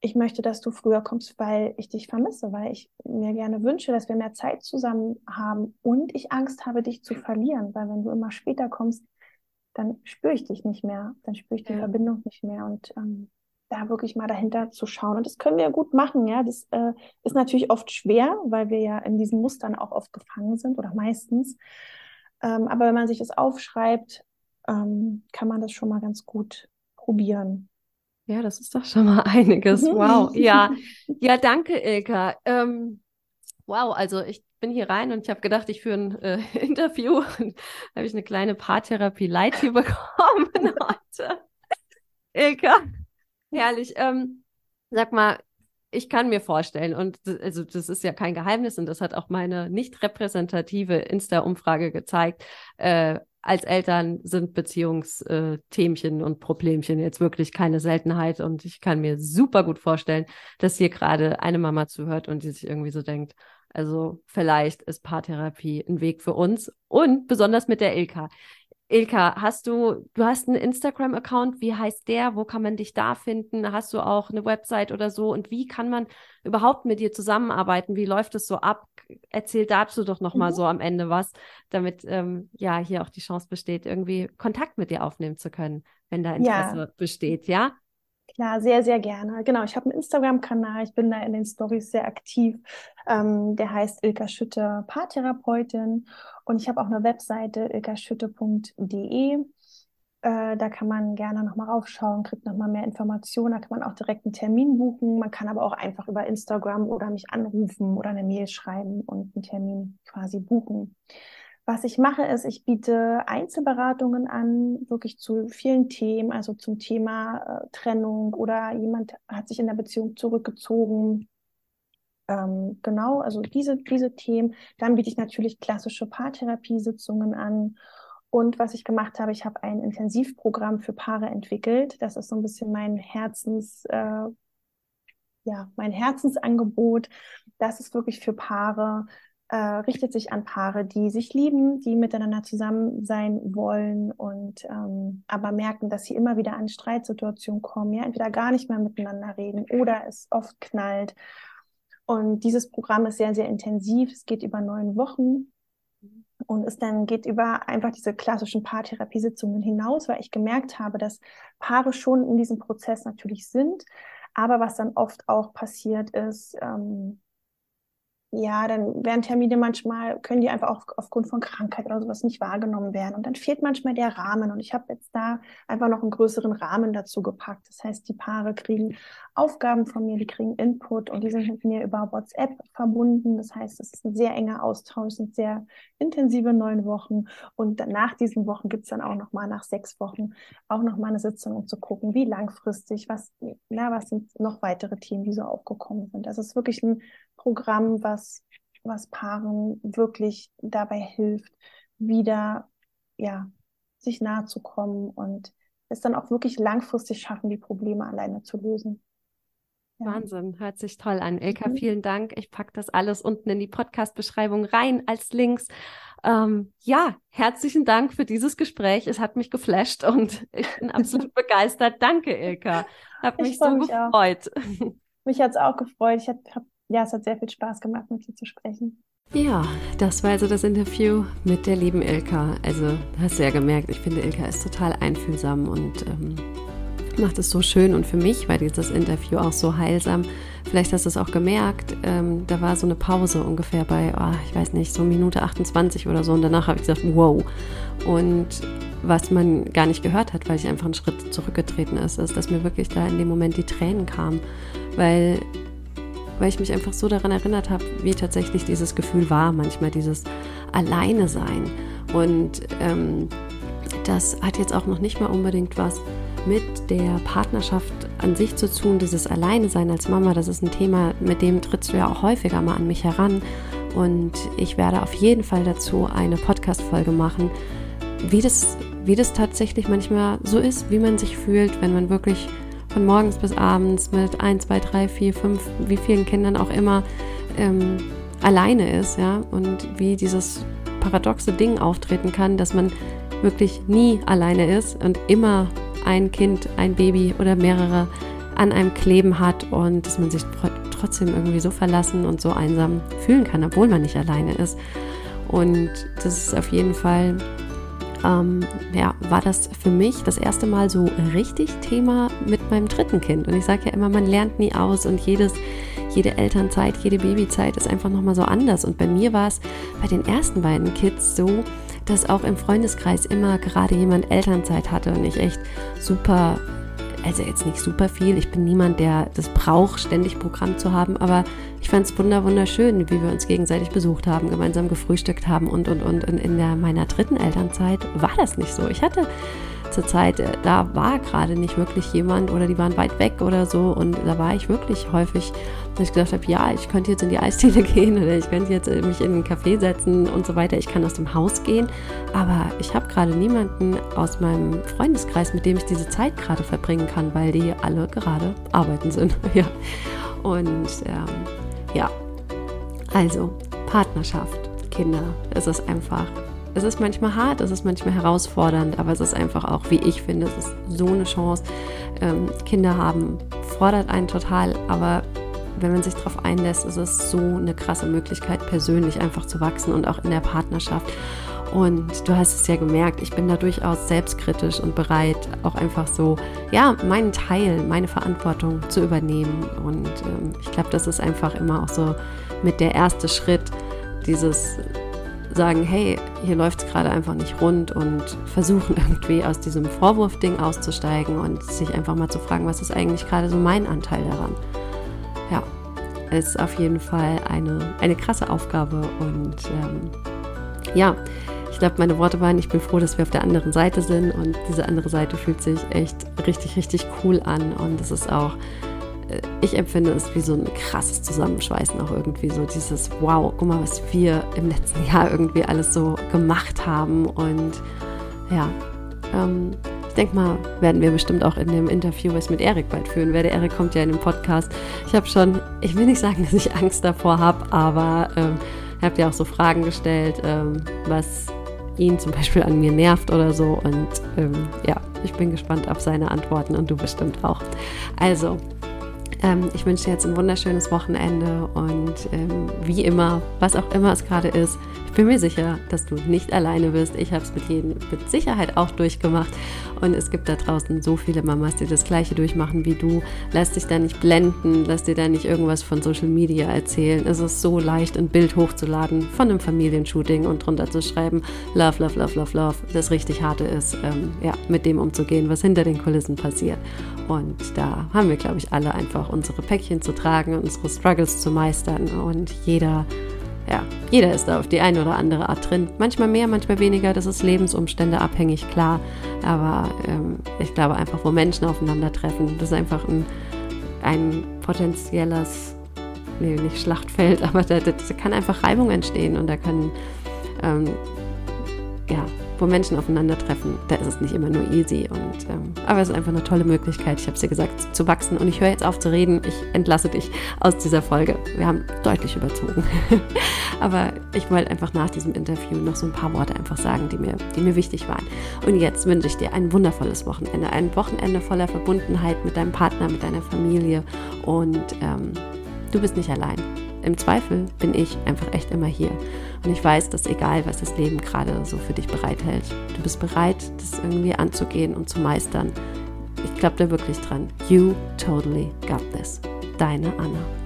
Ich möchte, dass du früher kommst, weil ich dich vermisse, weil ich mir gerne wünsche, dass wir mehr Zeit zusammen haben und ich Angst habe, dich zu verlieren, weil wenn du immer später kommst, dann spüre ich dich nicht mehr, dann spüre ich die ja. Verbindung nicht mehr und ähm, da wirklich mal dahinter zu schauen. Und das können wir gut machen, ja. Das äh, ist natürlich oft schwer, weil wir ja in diesen Mustern auch oft gefangen sind oder meistens. Ähm, aber wenn man sich das aufschreibt, ähm, kann man das schon mal ganz gut probieren. Ja, das ist doch schon mal [laughs] einiges. Wow. Ja, [laughs] ja, danke, Ilka. Ähm, wow, also ich bin hier rein und ich habe gedacht, ich führe ein äh, [laughs] Interview und habe ich eine kleine Paartherapie Light hier bekommen heute. Ilka, herrlich. Ähm, sag mal, ich kann mir vorstellen, und also das ist ja kein Geheimnis, und das hat auch meine nicht repräsentative Insta-Umfrage gezeigt, äh, als Eltern sind Beziehungsthemchen und Problemchen jetzt wirklich keine Seltenheit. Und ich kann mir super gut vorstellen, dass hier gerade eine Mama zuhört und die sich irgendwie so denkt, also vielleicht ist Paartherapie ein Weg für uns und besonders mit der Ilka. Ilka, hast du, du hast einen Instagram-Account, wie heißt der? Wo kann man dich da finden? Hast du auch eine Website oder so? Und wie kann man überhaupt mit dir zusammenarbeiten? Wie läuft es so ab? Erzähl dazu doch nochmal mhm. so am Ende was, damit ähm, ja hier auch die Chance besteht, irgendwie Kontakt mit dir aufnehmen zu können, wenn da Interesse ja. besteht, ja? Klar, sehr, sehr gerne. Genau, ich habe einen Instagram-Kanal, ich bin da in den Stories sehr aktiv. Ähm, der heißt Ilka Schütte Paartherapeutin und ich habe auch eine Webseite ilkaschütte.de. Äh, da kann man gerne nochmal raufschauen, kriegt nochmal mehr Informationen. Da kann man auch direkt einen Termin buchen. Man kann aber auch einfach über Instagram oder mich anrufen oder eine Mail schreiben und einen Termin quasi buchen. Was ich mache, ist, ich biete Einzelberatungen an, wirklich zu vielen Themen, also zum Thema äh, Trennung oder jemand hat sich in der Beziehung zurückgezogen. Ähm, genau, also diese, diese Themen. Dann biete ich natürlich klassische Paartherapiesitzungen an. Und was ich gemacht habe, ich habe ein Intensivprogramm für Paare entwickelt. Das ist so ein bisschen mein Herzens, äh, ja, mein Herzensangebot. Das ist wirklich für Paare, äh, richtet sich an Paare, die sich lieben, die miteinander zusammen sein wollen und ähm, aber merken, dass sie immer wieder an Streitsituationen kommen, ja, entweder gar nicht mehr miteinander reden oder es oft knallt. Und dieses Programm ist sehr, sehr intensiv. Es geht über neun Wochen und es dann geht über einfach diese klassischen Paartherapiesitzungen hinaus, weil ich gemerkt habe, dass Paare schon in diesem Prozess natürlich sind, aber was dann oft auch passiert ist, ähm, ja, dann werden Termine manchmal, können die einfach auf, aufgrund von Krankheit oder sowas nicht wahrgenommen werden. Und dann fehlt manchmal der Rahmen. Und ich habe jetzt da einfach noch einen größeren Rahmen dazu gepackt. Das heißt, die Paare kriegen Aufgaben von mir, die kriegen Input und die sind mit mir über WhatsApp verbunden. Das heißt, es ist ein sehr enger Austausch, sind sehr intensive neun Wochen. Und nach diesen Wochen gibt es dann auch nochmal nach sechs Wochen auch nochmal eine Sitzung, um zu gucken, wie langfristig, was, na, was sind noch weitere Themen, die so aufgekommen sind. Das ist wirklich ein Programm, was, was Paaren wirklich dabei hilft, wieder, ja, sich nahe zu kommen und es dann auch wirklich langfristig schaffen, die Probleme alleine zu lösen. Ja. Wahnsinn, hört sich toll an. Ilka, mhm. vielen Dank. Ich packe das alles unten in die Podcast-Beschreibung rein als Links. Ähm, ja, herzlichen Dank für dieses Gespräch. Es hat mich geflasht und ich bin absolut [laughs] begeistert. Danke, Ilka. Hat mich so mich gefreut. Auch. Mich hat es auch gefreut. Ich hab, hab ja, es hat sehr viel Spaß gemacht, mit dir zu sprechen. Ja, das war also das Interview mit der lieben Ilka. Also, hast du ja gemerkt, ich finde, Ilka ist total einfühlsam und ähm, macht es so schön und für mich war dieses Interview auch so heilsam. Vielleicht hast du es auch gemerkt, ähm, da war so eine Pause ungefähr bei, oh, ich weiß nicht, so Minute 28 oder so und danach habe ich gesagt, wow. Und was man gar nicht gehört hat, weil ich einfach einen Schritt zurückgetreten ist, ist, dass mir wirklich da in dem Moment die Tränen kamen, weil weil ich mich einfach so daran erinnert habe, wie tatsächlich dieses Gefühl war, manchmal dieses Alleine sein. Und ähm, das hat jetzt auch noch nicht mal unbedingt was mit der Partnerschaft an sich zu tun, dieses Alleine sein als Mama. Das ist ein Thema, mit dem trittst du ja auch häufiger mal an mich heran. Und ich werde auf jeden Fall dazu eine Podcast-Folge machen, wie das, wie das tatsächlich manchmal so ist, wie man sich fühlt, wenn man wirklich von morgens bis abends mit ein, zwei, drei, vier, fünf, wie vielen Kindern auch immer ähm, alleine ist, ja, und wie dieses paradoxe Ding auftreten kann, dass man wirklich nie alleine ist und immer ein Kind, ein Baby oder mehrere an einem kleben hat und dass man sich trotzdem irgendwie so verlassen und so einsam fühlen kann, obwohl man nicht alleine ist. Und das ist auf jeden Fall ähm, ja, war das für mich das erste Mal so richtig Thema mit meinem dritten Kind. Und ich sage ja immer, man lernt nie aus und jedes, jede Elternzeit, jede Babyzeit ist einfach nochmal so anders. Und bei mir war es bei den ersten beiden Kids so, dass auch im Freundeskreis immer gerade jemand Elternzeit hatte und ich echt super also jetzt nicht super viel. Ich bin niemand, der das braucht, ständig Programm zu haben, aber ich fand es wunderschön, wie wir uns gegenseitig besucht haben, gemeinsam gefrühstückt haben und und und. Und in der, meiner dritten Elternzeit war das nicht so. Ich hatte zur Zeit, äh, da war gerade nicht wirklich jemand oder die waren weit weg oder so und da war ich wirklich häufig, dass ich gedacht habe, ja, ich könnte jetzt in die Eisdiele [laughs] gehen oder ich könnte jetzt äh, mich in einen Café setzen und so weiter. Ich kann aus dem Haus gehen, aber ich habe gerade niemanden aus meinem Freundeskreis, mit dem ich diese Zeit gerade verbringen kann, weil die alle gerade arbeiten sind. [laughs] ja. Und ähm, ja, also Partnerschaft, Kinder, es ist einfach es ist manchmal hart, es ist manchmal herausfordernd, aber es ist einfach auch, wie ich finde, es ist so eine Chance. Ähm, Kinder haben fordert einen total, aber wenn man sich darauf einlässt, ist es so eine krasse Möglichkeit, persönlich einfach zu wachsen und auch in der Partnerschaft. Und du hast es ja gemerkt, ich bin da durchaus selbstkritisch und bereit, auch einfach so, ja, meinen Teil, meine Verantwortung zu übernehmen. Und ähm, ich glaube, das ist einfach immer auch so mit der erste Schritt, dieses sagen, hey, hier läuft es gerade einfach nicht rund und versuchen [laughs] irgendwie aus diesem Vorwurfding auszusteigen und sich einfach mal zu fragen, was ist eigentlich gerade so mein Anteil daran. Ja, ist auf jeden Fall eine, eine krasse Aufgabe und ähm, ja, ich glaube, meine Worte waren, ich bin froh, dass wir auf der anderen Seite sind und diese andere Seite fühlt sich echt richtig, richtig cool an und es ist auch ich empfinde es wie so ein krasses Zusammenschweißen auch irgendwie so dieses Wow, guck mal, was wir im letzten Jahr irgendwie alles so gemacht haben und ja, ähm, ich denke mal, werden wir bestimmt auch in dem Interview, was ich mit Erik bald führen werde. Erik kommt ja in den Podcast. Ich habe schon, ich will nicht sagen, [laughs] dass ich Angst davor habe, aber ähm, ihr habt ja auch so Fragen gestellt, ähm, was ihn zum Beispiel an mir nervt oder so. Und ähm, ja, ich bin gespannt auf seine Antworten und du bestimmt auch. Also, ähm, ich wünsche dir jetzt ein wunderschönes Wochenende und ähm, wie immer, was auch immer es gerade ist, bin mir sicher, dass du nicht alleine bist. Ich habe es mit jedem mit Sicherheit auch durchgemacht. Und es gibt da draußen so viele Mamas, die das Gleiche durchmachen wie du. Lass dich da nicht blenden, lass dir da nicht irgendwas von Social Media erzählen. Es ist so leicht, ein Bild hochzuladen von einem Familienshooting und drunter zu schreiben, Love, Love, Love, Love, Love. Das richtig Harte ist, ähm, ja, mit dem umzugehen, was hinter den Kulissen passiert. Und da haben wir, glaube ich, alle einfach unsere Päckchen zu tragen, unsere Struggles zu meistern und jeder ja, jeder ist da auf die eine oder andere Art drin. Manchmal mehr, manchmal weniger. Das ist Lebensumstände abhängig, klar. Aber ähm, ich glaube einfach, wo Menschen aufeinandertreffen, das ist einfach ein, ein potenzielles, nee, nicht Schlachtfeld, [laughs] aber da, da, kann einfach Reibung entstehen und da können ähm, ja, wo Menschen aufeinandertreffen, da ist es nicht immer nur easy. Und, ähm, aber es ist einfach eine tolle Möglichkeit, ich habe es dir gesagt, zu wachsen. Und ich höre jetzt auf zu reden. Ich entlasse dich aus dieser Folge. Wir haben deutlich überzogen. [laughs] aber ich wollte einfach nach diesem Interview noch so ein paar Worte einfach sagen, die mir, die mir wichtig waren. Und jetzt wünsche ich dir ein wundervolles Wochenende. Ein Wochenende voller Verbundenheit mit deinem Partner, mit deiner Familie. Und ähm, du bist nicht allein. Im Zweifel bin ich einfach echt immer hier. Und ich weiß, dass egal, was das Leben gerade so für dich bereithält, du bist bereit, das irgendwie anzugehen und zu meistern. Ich glaube da wirklich dran. You totally got this. Deine Anna.